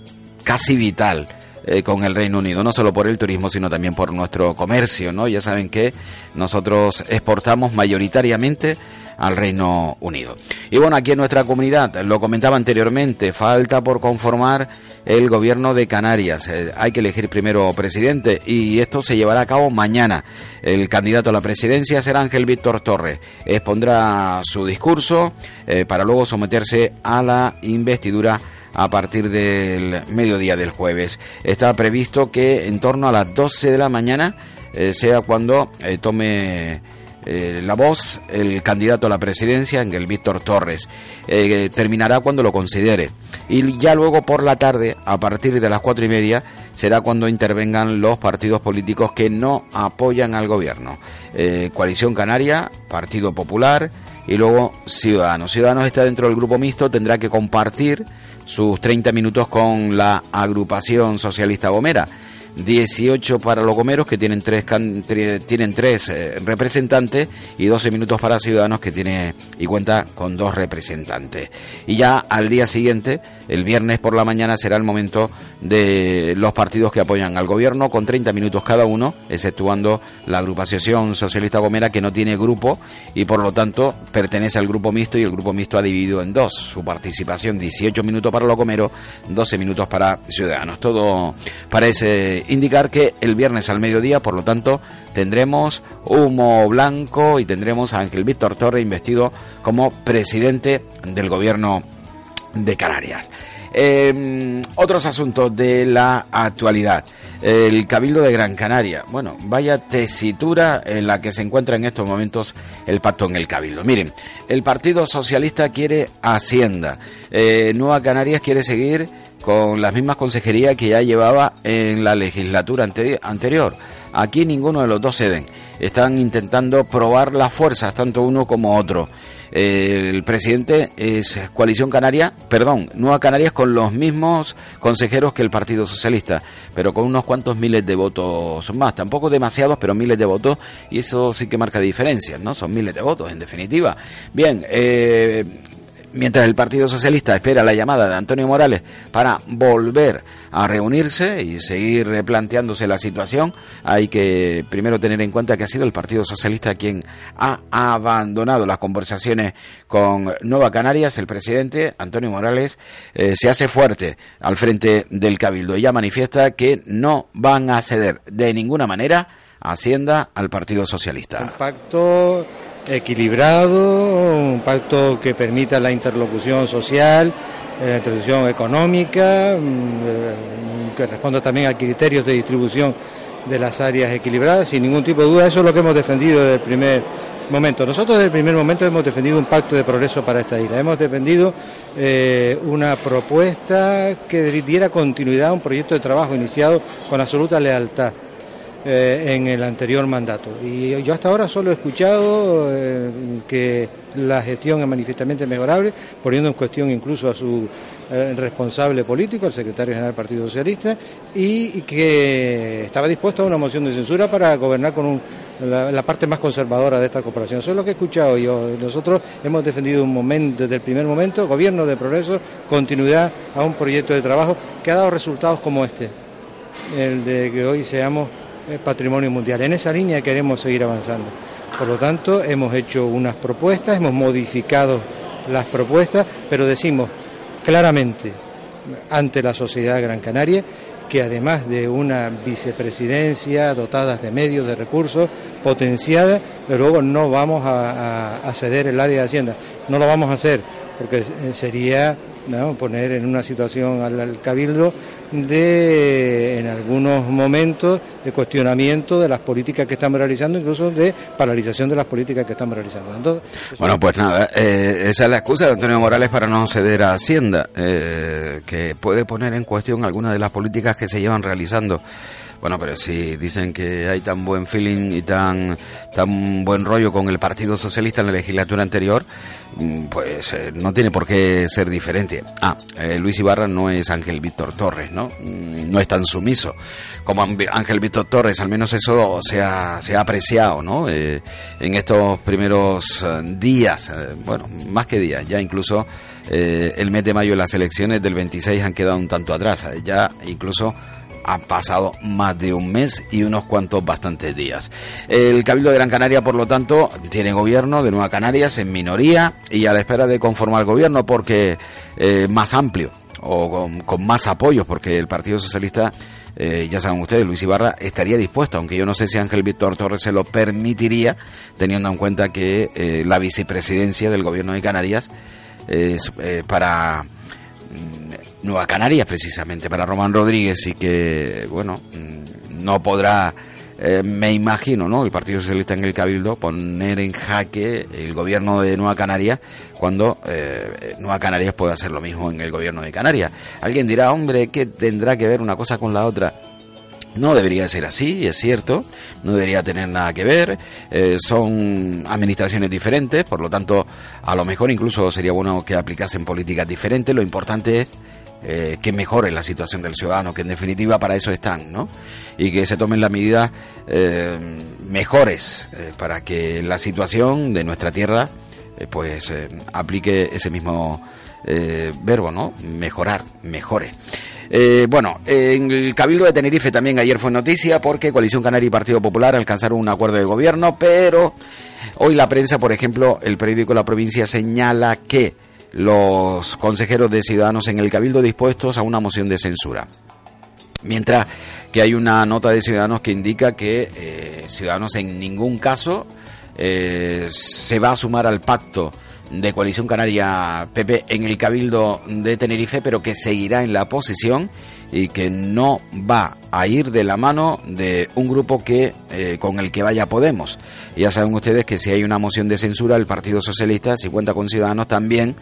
casi vital eh, con el Reino Unido, no solo por el turismo, sino también por nuestro comercio, ¿no? Ya saben que nosotros exportamos mayoritariamente al Reino Unido. Y bueno, aquí en nuestra comunidad, lo comentaba anteriormente, falta por conformar el gobierno de Canarias. Eh, hay que elegir primero presidente y esto se llevará a cabo mañana. El candidato a la presidencia será Ángel Víctor Torres. Expondrá su discurso eh, para luego someterse a la investidura a partir del mediodía del jueves. Está previsto que en torno a las 12 de la mañana eh, sea cuando tome eh, la voz el candidato a la presidencia, Ángel Víctor Torres. Eh, terminará cuando lo considere. Y ya luego por la tarde, a partir de las cuatro y media, será cuando intervengan los partidos políticos que no apoyan al gobierno. Eh, Coalición Canaria, Partido Popular y luego Ciudadanos. Ciudadanos está dentro del grupo mixto, tendrá que compartir sus 30 minutos con la agrupación socialista Gomera. 18 para los gomeros que tienen tres, tienen tres eh, representantes y 12 minutos para Ciudadanos que tiene y cuenta con dos representantes. Y ya al día siguiente, el viernes por la mañana, será el momento de los partidos que apoyan al gobierno con 30 minutos cada uno, exceptuando la agrupación socialista gomera que no tiene grupo y por lo tanto pertenece al grupo mixto y el grupo mixto ha dividido en dos. Su participación 18 minutos para los gomeros, 12 minutos para Ciudadanos. Todo parece indicar que el viernes al mediodía, por lo tanto, tendremos humo blanco y tendremos a Ángel Víctor Torre investido como presidente del gobierno de Canarias. Em, otros asuntos de la actualidad. El Cabildo de Gran Canaria. Bueno, vaya tesitura en la que se encuentra en estos momentos el pacto en el Cabildo. Miren, el Partido Socialista quiere Hacienda. Eh, Nueva Canarias quiere seguir con las mismas consejerías que ya llevaba en la legislatura anterior. Aquí ninguno de los dos ceden. Están intentando probar las fuerzas, tanto uno como otro. el presidente es Coalición Canaria, perdón, Nueva Canarias con los mismos consejeros que el Partido Socialista, pero con unos cuantos miles de votos más. Tampoco demasiados, pero miles de votos, y eso sí que marca diferencias, ¿no? Son miles de votos, en definitiva. Bien, eh, mientras el Partido Socialista espera la llamada de Antonio Morales para volver a reunirse y seguir replanteándose la situación, hay que primero tener en cuenta que ha sido el Partido Socialista quien ha abandonado las conversaciones con Nueva Canarias. El presidente Antonio Morales eh, se hace fuerte al frente del Cabildo. Ella manifiesta que no van a ceder de ninguna manera Hacienda al Partido Socialista. Un pacto equilibrado, un pacto que permita la interlocución social, eh, la interlocución económica, mm, eh, que responda también a criterios de distribución de las áreas equilibradas, sin ningún tipo de duda. Eso es lo que hemos defendido desde el primer momento. Nosotros desde el primer momento hemos defendido un pacto de progreso para esta isla. Hemos defendido eh, una propuesta que diera continuidad a un proyecto de trabajo iniciado con absoluta lealtad eh, en el anterior mandato. Y yo hasta ahora solo he escuchado eh, que la gestión es manifiestamente mejorable, poniendo en cuestión incluso a su eh, responsable político, el secretario general del Partido Socialista, y, que estaba dispuesto a una moción de censura para gobernar con la, parte más conservadora de esta corporación. Eso es lo que he escuchado yo. Nosotros hemos defendido un momento, desde el primer momento, gobierno de progreso, continuidad a un proyecto de trabajo que ha dado resultados como este, el de que hoy seamos patrimonio mundial. En esa línea queremos seguir avanzando. Por lo tanto, hemos hecho unas propuestas, hemos modificado las propuestas, pero decimos claramente ante la sociedad gran canaria que además de una vicepresidencia dotada de medios, de recursos, potenciada, luego no vamos a ceder el área de Hacienda. No lo vamos a hacer porque sería poner en una situación al, cabildo de, en algunos momentos, de cuestionamiento de las políticas que estamos realizando, incluso de paralización de las políticas que estamos realizando. bueno, pues nada, eh, esa es la excusa de Antonio Morales para no ceder a Hacienda, eh, que puede poner en cuestión algunas de las políticas que se llevan realizando. Bueno, pero si dicen que hay tan buen feeling y tan, tan buen rollo con el Partido Socialista en la legislatura anterior, mm, pues eh, no tiene por qué ser diferente. Ah, eh, Luis Ibarra no es Ángel Víctor Torres, ¿no? Mm, no es tan sumiso como Ángel Víctor Torres, al menos eso se ha, se ha apreciado, ¿no? Eh, en estos primeros días, bueno, más que días, ya incluso el mes de mayo las elecciones del 26 han quedado un tanto atrás, ya incluso ha pasado más de un mes y unos cuantos bastantes días. El Cabildo de Gran Canaria, por lo tanto, tiene gobierno de Nueva Canarias en minoría y a la espera de conformar gobierno porque eh, más amplio o con, más apoyos, porque el Partido Socialista eh, ya saben ustedes, Luis Ibarra estaría dispuesto, aunque yo no sé si Ángel Víctor Torres se lo permitiría, teniendo en cuenta que eh, la vicepresidencia del gobierno de Canarias es para mm, Nueva Canarias precisamente, para Román Rodríguez y que, bueno, mm, no podrá eh, me imagino, ¿no? El Partido Socialista en el Cabildo poner en jaque el gobierno de Nueva Canarias cuando eh, Nueva Canarias puede hacer lo mismo en el gobierno de Canarias. Alguien dirá, hombre, ¿qué tendrá que ver una cosa con la otra? No debería ser así, es cierto, no debería tener nada que ver, eh, son administraciones diferentes, por lo tanto, a lo mejor incluso sería bueno que aplicasen políticas diferentes, lo importante es eh, que mejore la situación del ciudadano, que en definitiva para eso están, ¿no? Y que se tomen las medidas eh, mejores eh, para que la situación de nuestra tierra pues aplique ese mismo verbo, ¿no? Mejorar, mejore. bueno, en el Cabildo de Tenerife también ayer fue noticia porque Coalición Canaria y Partido Popular alcanzaron un acuerdo de gobierno, pero hoy la prensa, por ejemplo, el periódico La Provincia señala que los consejeros de Ciudadanos en el Cabildo dispuestos a una moción de censura. Mientras que hay una nota de Ciudadanos que indica que eh, Ciudadanos en ningún caso eh, se va a sumar al pacto de Coalición Canaria PP en el Cabildo de Tenerife, pero que seguirá en la posición y que no va a ir de la mano de un grupo que eh, con el que vaya Podemos. Ya saben ustedes que si hay una moción de censura, el Partido Socialista, si cuenta con Ciudadanos, también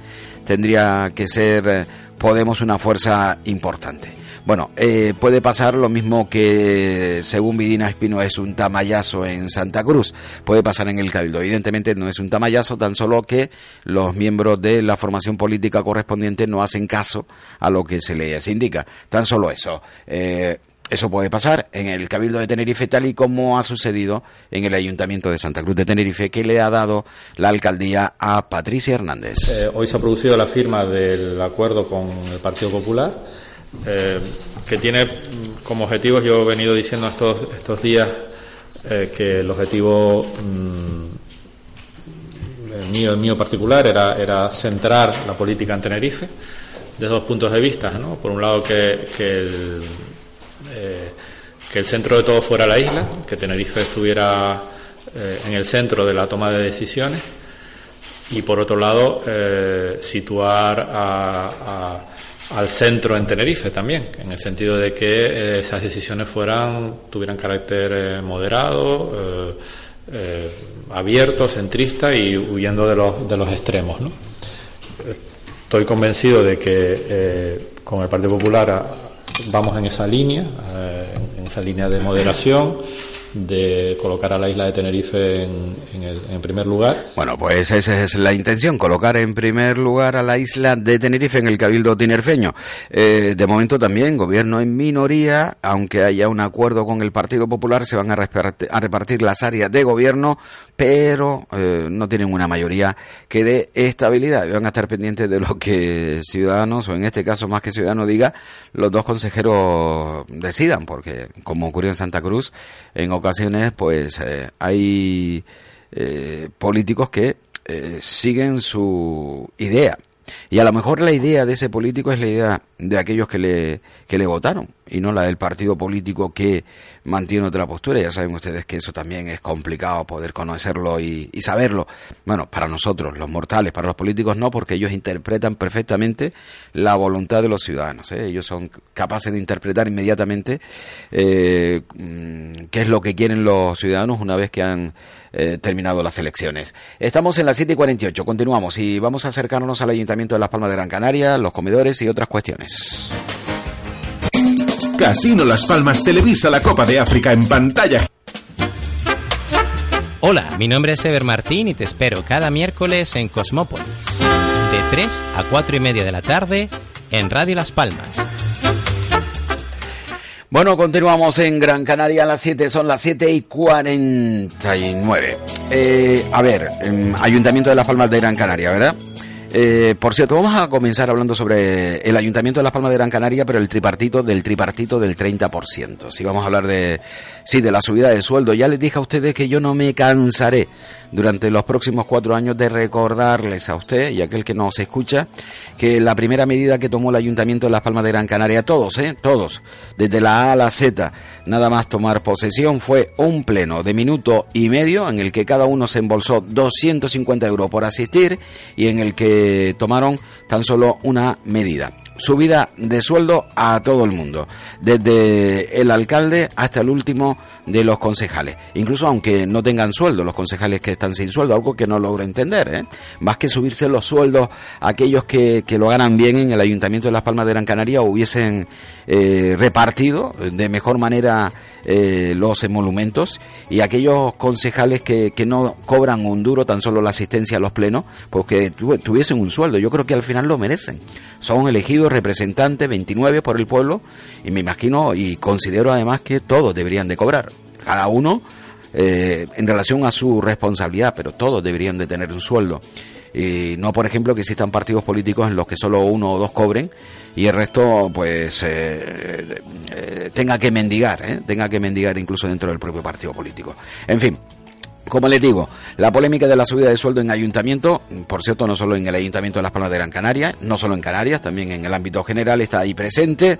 tendría que ser eh, Podemos una fuerza importante. Bueno, eh, puede pasar lo mismo que según Vidina Espino es un tamayazo en Santa Cruz. Puede pasar en el Cabildo. Evidentemente no es un tamayazo, tan solo que los miembros de la formación política correspondiente no hacen caso a lo que se les indica. Tan solo eso. Eh, eso puede pasar en el Cabildo de Tenerife, tal y como ha sucedido en el Ayuntamiento de Santa Cruz de Tenerife, que le ha dado la alcaldía a Patricia Hernández. Eh, hoy se ha producido la firma del acuerdo con el Partido Popular eh, que tiene como objetivo, yo he venido diciendo estos, estos días, eh, que el objetivo mm, mío, el mío particular era, era centrar la política en Tenerife, desde dos puntos de vista. ¿no? Por un lado, que, que el, eh, que el centro de todo fuera la isla, que Tenerife estuviera en el centro de la toma de decisiones, y por otro lado, situar a al centro en Tenerife también, en el sentido de que eh, esas decisiones fueran tuvieran carácter eh, moderado, eh, abierto, centrista y huyendo de los, de los extremos. ¿no? Estoy convencido de que con el Partido Popular vamos en esa línea, en esa línea de moderación de colocar a la isla de Tenerife en, el, en, primer lugar. Bueno, pues esa es la intención, colocar en primer lugar a la isla de Tenerife en el Cabildo tinerfeño. Eh, de momento también, gobierno en minoría, aunque haya un acuerdo con el Partido Popular, se van a repartir, a repartir las áreas de gobierno, pero eh, no tienen una mayoría que dé estabilidad. Van a estar pendientes de lo que Ciudadanos, o en este caso más que Ciudadanos, diga, los dos consejeros decidan, porque como ocurrió en Santa Cruz, en ocasiones pues eh, hay eh, políticos que eh, siguen su idea. Y a lo mejor la idea de ese político es la idea de aquellos que le, que le votaron y no la del partido político que mantiene otra postura. Ya saben ustedes que eso también es complicado poder conocerlo y, saberlo. Bueno, para nosotros, los mortales, para los políticos no, porque ellos interpretan perfectamente la voluntad de los ciudadanos. ¿eh? Ellos son capaces de interpretar inmediatamente eh, mm, qué es lo que quieren los ciudadanos una vez que han eh, terminado las elecciones. Estamos en las 7 y 48, continuamos y vamos a acercarnos al Ayuntamiento de Las Palmas de Gran Canaria, los comedores y otras cuestiones. Casino Las Palmas televisa la Copa de África en pantalla. Hola, mi nombre es Ever Martín y te espero cada miércoles en Cosmópolis, de 3 a 4 y media de la tarde en Radio Las Palmas. Bueno, continuamos en Gran Canaria a las 7, son las 7 y 49. Eh, a ver, Ayuntamiento de Las Palmas de Gran Canaria, ¿verdad? Eh, por cierto, vamos a comenzar hablando sobre el Ayuntamiento de Las Palmas de Gran Canaria, pero el tripartito del tripartito del 30%. Si vamos a hablar de, sí, de la subida de sueldo. Ya les dije a ustedes que yo no me cansaré durante los próximos cuatro años de recordarles a usted y a aquel que nos escucha que la primera medida que tomó el Ayuntamiento de Las Palmas de Gran Canaria, todos, ¿eh? todos, desde la A a la Z, nada más tomar posesión, fue un pleno de minuto y medio en el que cada uno se embolsó 250 euros por asistir y en el que tomaron tan solo una medida subida de sueldo a todo el mundo, desde el alcalde hasta el último de los concejales. Incluso aunque no tengan sueldo, los concejales que están sin sueldo, algo que no logro entender, ¿eh? más que subirse los sueldos aquellos que, que, lo ganan bien en el Ayuntamiento de Las Palmas de Gran Canaria hubiesen eh, repartido de mejor manera eh, los emolumentos y aquellos concejales que, que no cobran un duro, tan solo la asistencia a los plenos, porque tuviesen un sueldo. Yo creo que al final lo merecen. Son elegidos representantes, 29 por el pueblo, y me imagino y considero además que todos deberían de cobrar. Cada uno eh, en relación a su responsabilidad, pero todos deberían de tener un sueldo. Y no, por ejemplo, que existan partidos políticos en los que solo uno o dos cobren y el resto, pues, eh, eh, tenga que mendigar, tenga que mendigar incluso dentro del propio partido político. En fin, como les digo, la polémica de la subida de sueldo en ayuntamiento, por cierto, no solo en el ayuntamiento de Las Palmas de Gran Canaria, no solo en Canarias, también en el ámbito general está ahí presente.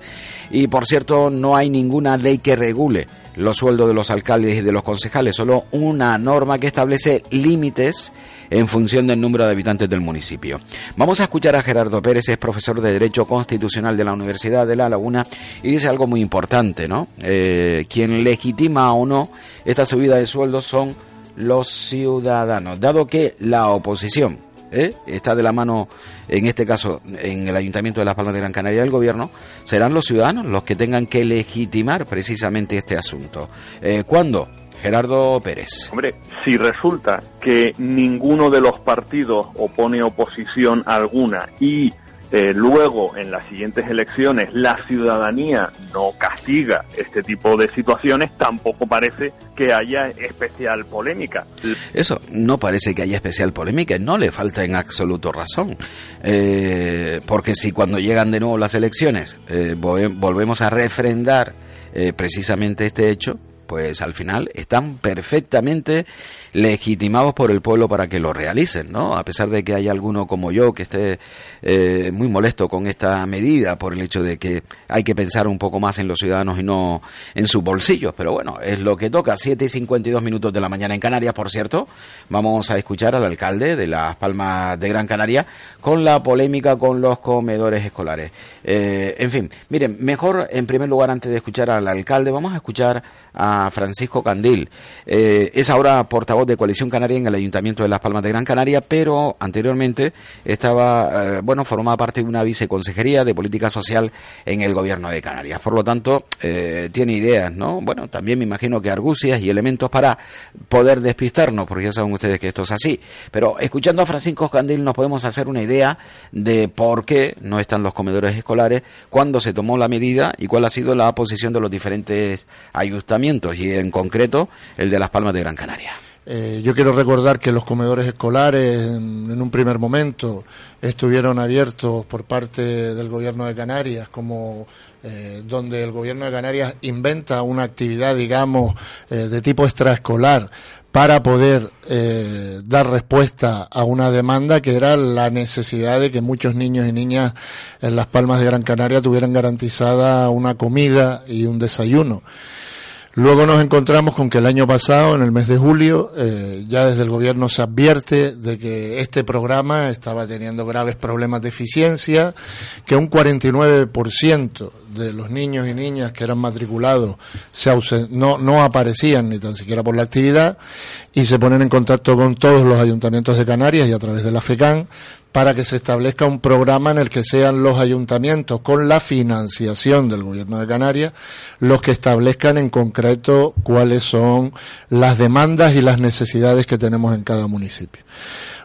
Y por cierto, no hay ninguna ley que regule los sueldos de los alcaldes y de los concejales, solo una norma que establece límites en función del número de habitantes del municipio. Vamos a escuchar a Gerardo Pérez, es profesor de Derecho Constitucional de la Universidad de La Laguna, y dice algo muy importante, ¿no? Eh, quien legitima o no esta subida de sueldos son los ciudadanos, dado que la oposición ¿eh? está de la mano, en este caso, en el Ayuntamiento de Las Palmas de Gran Canaria del Gobierno, serán los ciudadanos los que tengan que legitimar precisamente este asunto. Eh, ¿Cuándo? Gerardo Pérez. Hombre, si resulta que ninguno de los partidos opone oposición alguna y eh, luego, en las siguientes elecciones, la ciudadanía no castiga este tipo de situaciones, tampoco parece que haya especial polémica. Eso, no parece que haya especial polémica, no le falta en absoluto razón. Eh, porque si cuando llegan de nuevo las elecciones eh, volvemos a refrendar eh, precisamente este hecho, pues al final están perfectamente legitimados por el pueblo para que lo realicen, ¿no? A pesar de que hay alguno como yo que esté eh, muy molesto con esta medida por el hecho de que hay que pensar un poco más en los ciudadanos y no en sus bolsillos, pero bueno, es lo que toca. 7 y 52 minutos de la mañana en Canarias, por cierto. Vamos a escuchar al alcalde de Las Palmas de Gran Canaria con la polémica con los comedores escolares. Eh, en fin, miren, mejor en primer lugar, antes de escuchar al alcalde, vamos a escuchar a Francisco Candil. Eh, es ahora portavoz de Coalición Canaria en el Ayuntamiento de Las Palmas de Gran Canaria, pero anteriormente estaba, eh, bueno, formaba parte de una viceconsejería de política social en el Gobierno de Canarias. Por lo tanto, eh, tiene ideas, ¿no? Bueno, también me imagino que argucias y elementos para poder despistarnos, porque ya saben ustedes que esto es así. Pero escuchando a Francisco Candil nos podemos hacer una idea de por qué no están los comedores escolares, cuándo se tomó la medida y cuál ha sido la posición de los diferentes ayuntamientos y en concreto el de Las Palmas de Gran Canaria. Eh, yo quiero recordar que los comedores escolares en, un primer momento estuvieron abiertos por parte del gobierno de Canarias como eh, donde el gobierno de Canarias inventa una actividad, digamos, eh, de tipo extraescolar para poder dar respuesta a una demanda que era la necesidad de que muchos niños y niñas en las Palmas de Gran Canaria tuvieran garantizada una comida y un desayuno. Luego nos encontramos con que el año pasado, en el mes de julio, eh, ya desde el gobierno se advierte de que este programa estaba teniendo graves problemas de eficiencia, que un 49% de los niños y niñas que eran matriculados se no, no aparecían ni tan siquiera por la actividad y se ponen en contacto con todos los ayuntamientos de Canarias y a través de la FECAN para que se establezca un programa en el que sean los ayuntamientos con la financiación del gobierno de Canarias los que establezcan en concreto cuáles son las demandas y las necesidades que tenemos en cada municipio.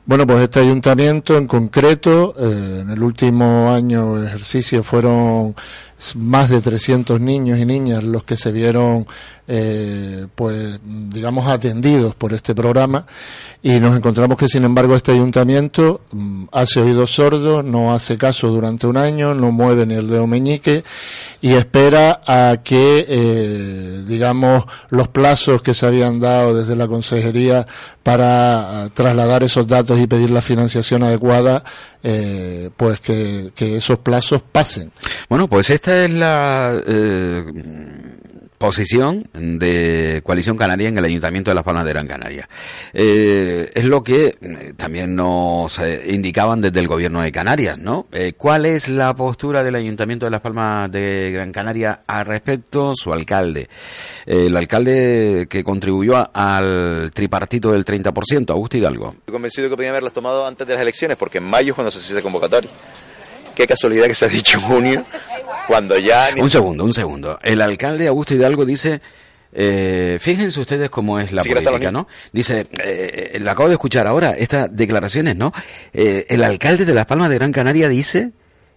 Bueno, pues este ayuntamiento en concreto, eh, en el último año ejercicio fueron más de 300 niños y niñas los que se vieron eh, pues digamos atendidos por este programa. Y nos encontramos que sin embargo este ayuntamiento mm, hace oídos sordos, no hace caso durante un año, no mueve ni el dedo meñique y espera a que eh, digamos los plazos que se habían dado desde la consejería para ah, trasladar esos datos y pedir la financiación adecuada eh, pues que, esos plazos pasen. Bueno, pues esta es la eh, posición de Coalición Canaria en el Ayuntamiento de Las Palmas de Gran Canaria. Eh, es lo que eh, también nos eh, indicaban desde el Gobierno de Canarias, ¿no? ¿Cuál es la postura del Ayuntamiento de Las Palmas de Gran Canaria al respecto? Su alcalde. el alcalde que contribuyó al tripartito del 30%, Augusto Hidalgo. Estoy convencido que podían haberlas tomado antes de las elecciones, porque en mayo es cuando se hace convocatoria. Qué casualidad que se ha dicho en junio cuando ya... Un segundo, un segundo. El alcalde Augusto Hidalgo dice... Eh, fíjense ustedes cómo es la política, ¿no? Dice, eh, lo acabo de escuchar ahora, estas declaraciones, ¿no? Eh, el alcalde de Las Palmas de Gran Canaria dice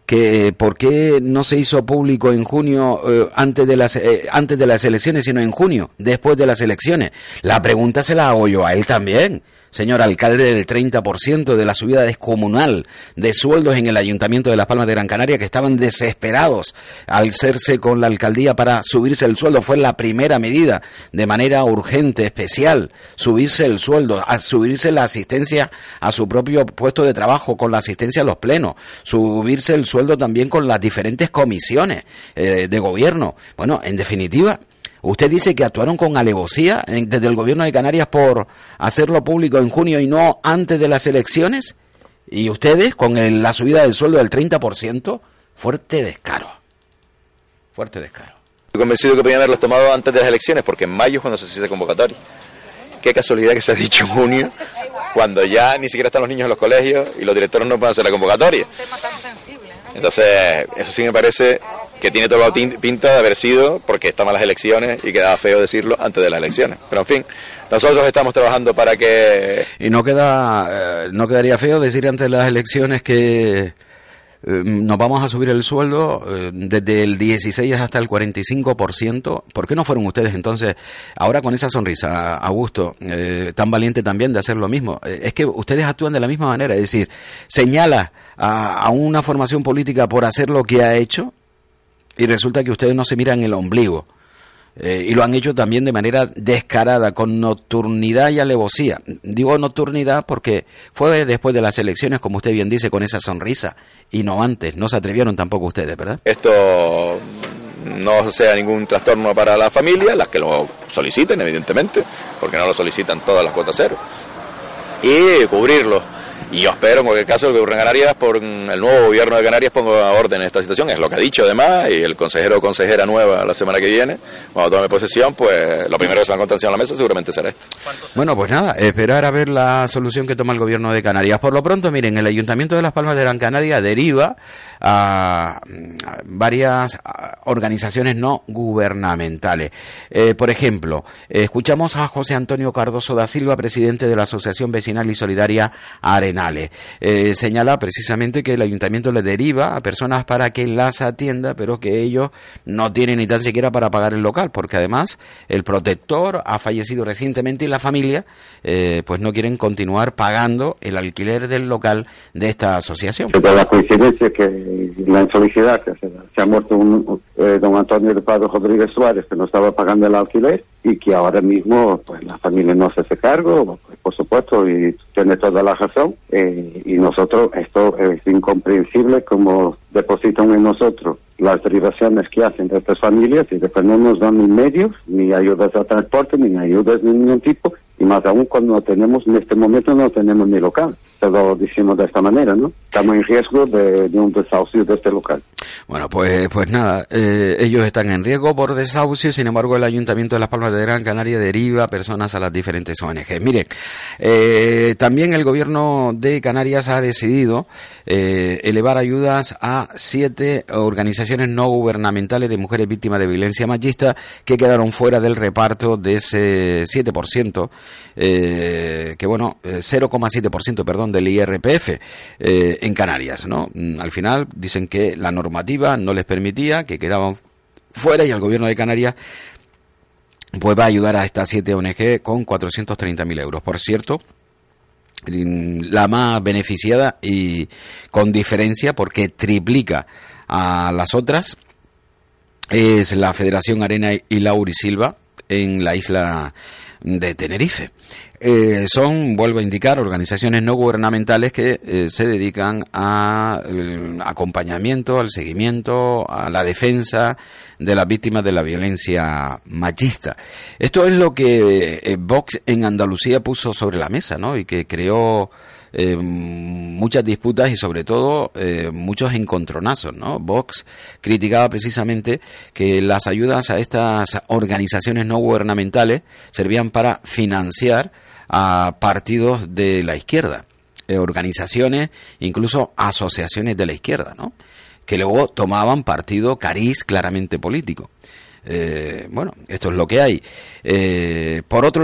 que por qué no se hizo público en junio eh, antes de las eh, antes de las elecciones sino en junio después de las elecciones la pregunta se la hago yo a él también señor alcalde del 30% de la subida descomunal de sueldos en el Ayuntamiento de Las Palmas de Gran Canaria, que estaban desesperados al hacerse con la alcaldía para subirse el sueldo. Fue la primera medida de manera urgente, especial, subirse el sueldo, a subirse la asistencia a su propio puesto de trabajo con la asistencia a los plenos, subirse el sueldo también con las diferentes comisiones eh, de gobierno. Bueno, en definitiva, Usted dice que actuaron con alevosía desde el gobierno de Canarias por hacerlo público en junio y no antes de las elecciones. Y ustedes, con la subida del sueldo del 30%, fuerte descaro. Fuerte descaro. Estoy convencido que podían haberlos tomado antes de las elecciones, porque en mayo es cuando se hace convocatoria. Qué casualidad que se ha dicho en junio, cuando ya ni siquiera están los niños en los colegios y los directores no pueden hacer la convocatoria. Entonces, eso sí me parece que tiene toda pinta de haber sido porque estaban las elecciones y quedaba feo decirlo antes de las elecciones. Pero en fin, nosotros estamos trabajando para que... Y no, queda, eh, no quedaría feo decir antes de las elecciones que eh, nos vamos a subir el sueldo eh, desde el 16 hasta el 45%. ¿Por qué no fueron ustedes entonces, ahora con esa sonrisa, Augusto, tan valiente también de hacer lo mismo? es que ustedes actúan de la misma manera, es decir, señala a, una formación política por hacer lo que ha hecho y resulta que ustedes no se miran el ombligo. Eh, y lo han hecho también de manera descarada, con nocturnidad y alevosía. Digo nocturnidad porque fue después de las elecciones, como usted bien dice, con esa sonrisa, y no antes. No se atrevieron tampoco ustedes, ¿verdad? Esto no sea ningún trastorno para la familia, las que lo soliciten, evidentemente, porque no lo solicitan todas las cuotas cero. Y cubrirlo y yo espero, en cualquier caso, el Canarias, por el nuevo gobierno de Canarias, ponga orden en esta situación. Es lo que ha dicho, además, y el consejero o consejera nueva la semana que viene, cuando tome posesión, pues lo primero que se va a encontrar en la mesa seguramente será esto. Bueno, pues nada, esperar a ver la solución que toma el gobierno de Canarias. Por lo pronto, miren, el Ayuntamiento de Las Palmas de Gran Canaria deriva a, varias organizaciones no gubernamentales. Eh, por ejemplo, escuchamos a José Antonio Cardoso da Silva, presidente de la Asociación Vecinal y Solidaria Eh, señala precisamente que el ayuntamiento le deriva a personas para que las atienda, pero que ellos no tienen ni tan siquiera para pagar el local, porque además el protector ha fallecido recientemente y la familia eh, pues no quieren continuar pagando el alquiler del local de esta asociación. la coincidencia que la se, ha muerto un, eh, don Antonio de Pablo Rodríguez Suárez que no estaba pagando el alquiler y que ahora mismo pues la familia no se hace cargo, por supuesto, y tiene toda la razón. Eh, y nosotros, esto es incomprensible como depositan en nosotros las derivaciones que hacen de estas familias y después no nos dan ni medios, ni ayudas a transporte, ni ayudas de ningún tipo, más aún cuando tenemos, en este momento no tenemos ni local. Lo decimos de esta manera, ¿no? Estamos en riesgo de, un desahucio de este local. Bueno, pues, pues nada, eh, ellos están en riesgo por desahucio, sin embargo el Ayuntamiento de Las Palmas de Gran Canaria deriva personas a las diferentes ONG. Mire, eh, también el gobierno de Canarias ha decidido eh, elevar ayudas a siete organizaciones no gubernamentales de mujeres víctimas de violencia machista que quedaron fuera del reparto de ese 7% eh, que bueno, eh, 0,7% perdón del IRPF eh, en Canarias, ¿no? Mm, Al final dicen que la normativa no les permitía, que quedaban fuera y el gobierno de Canarias pues va a ayudar a estas siete ONG con 430.000 euros. Por cierto, mm, la más beneficiada y con diferencia porque triplica a las otras es la Federación Arena y Laurisilva en la isla de Tenerife. Eh, son, vuelvo a indicar, organizaciones no gubernamentales que eh, se dedican al acompañamiento, al seguimiento, a la defensa de las víctimas de la violencia machista. Esto es lo que eh, Vox en Andalucía puso sobre la mesa, ¿no? Y que creó eh, muchas disputas y sobre todo eh, muchos encontronazos, ¿no? Vox criticaba precisamente que las ayudas a estas organizaciones no gubernamentales servían para financiar a partidos de la izquierda, eh, organizaciones, incluso asociaciones de la izquierda, ¿no? Que luego tomaban partido cariz claramente político. Bueno, esto es lo que hay. Por otro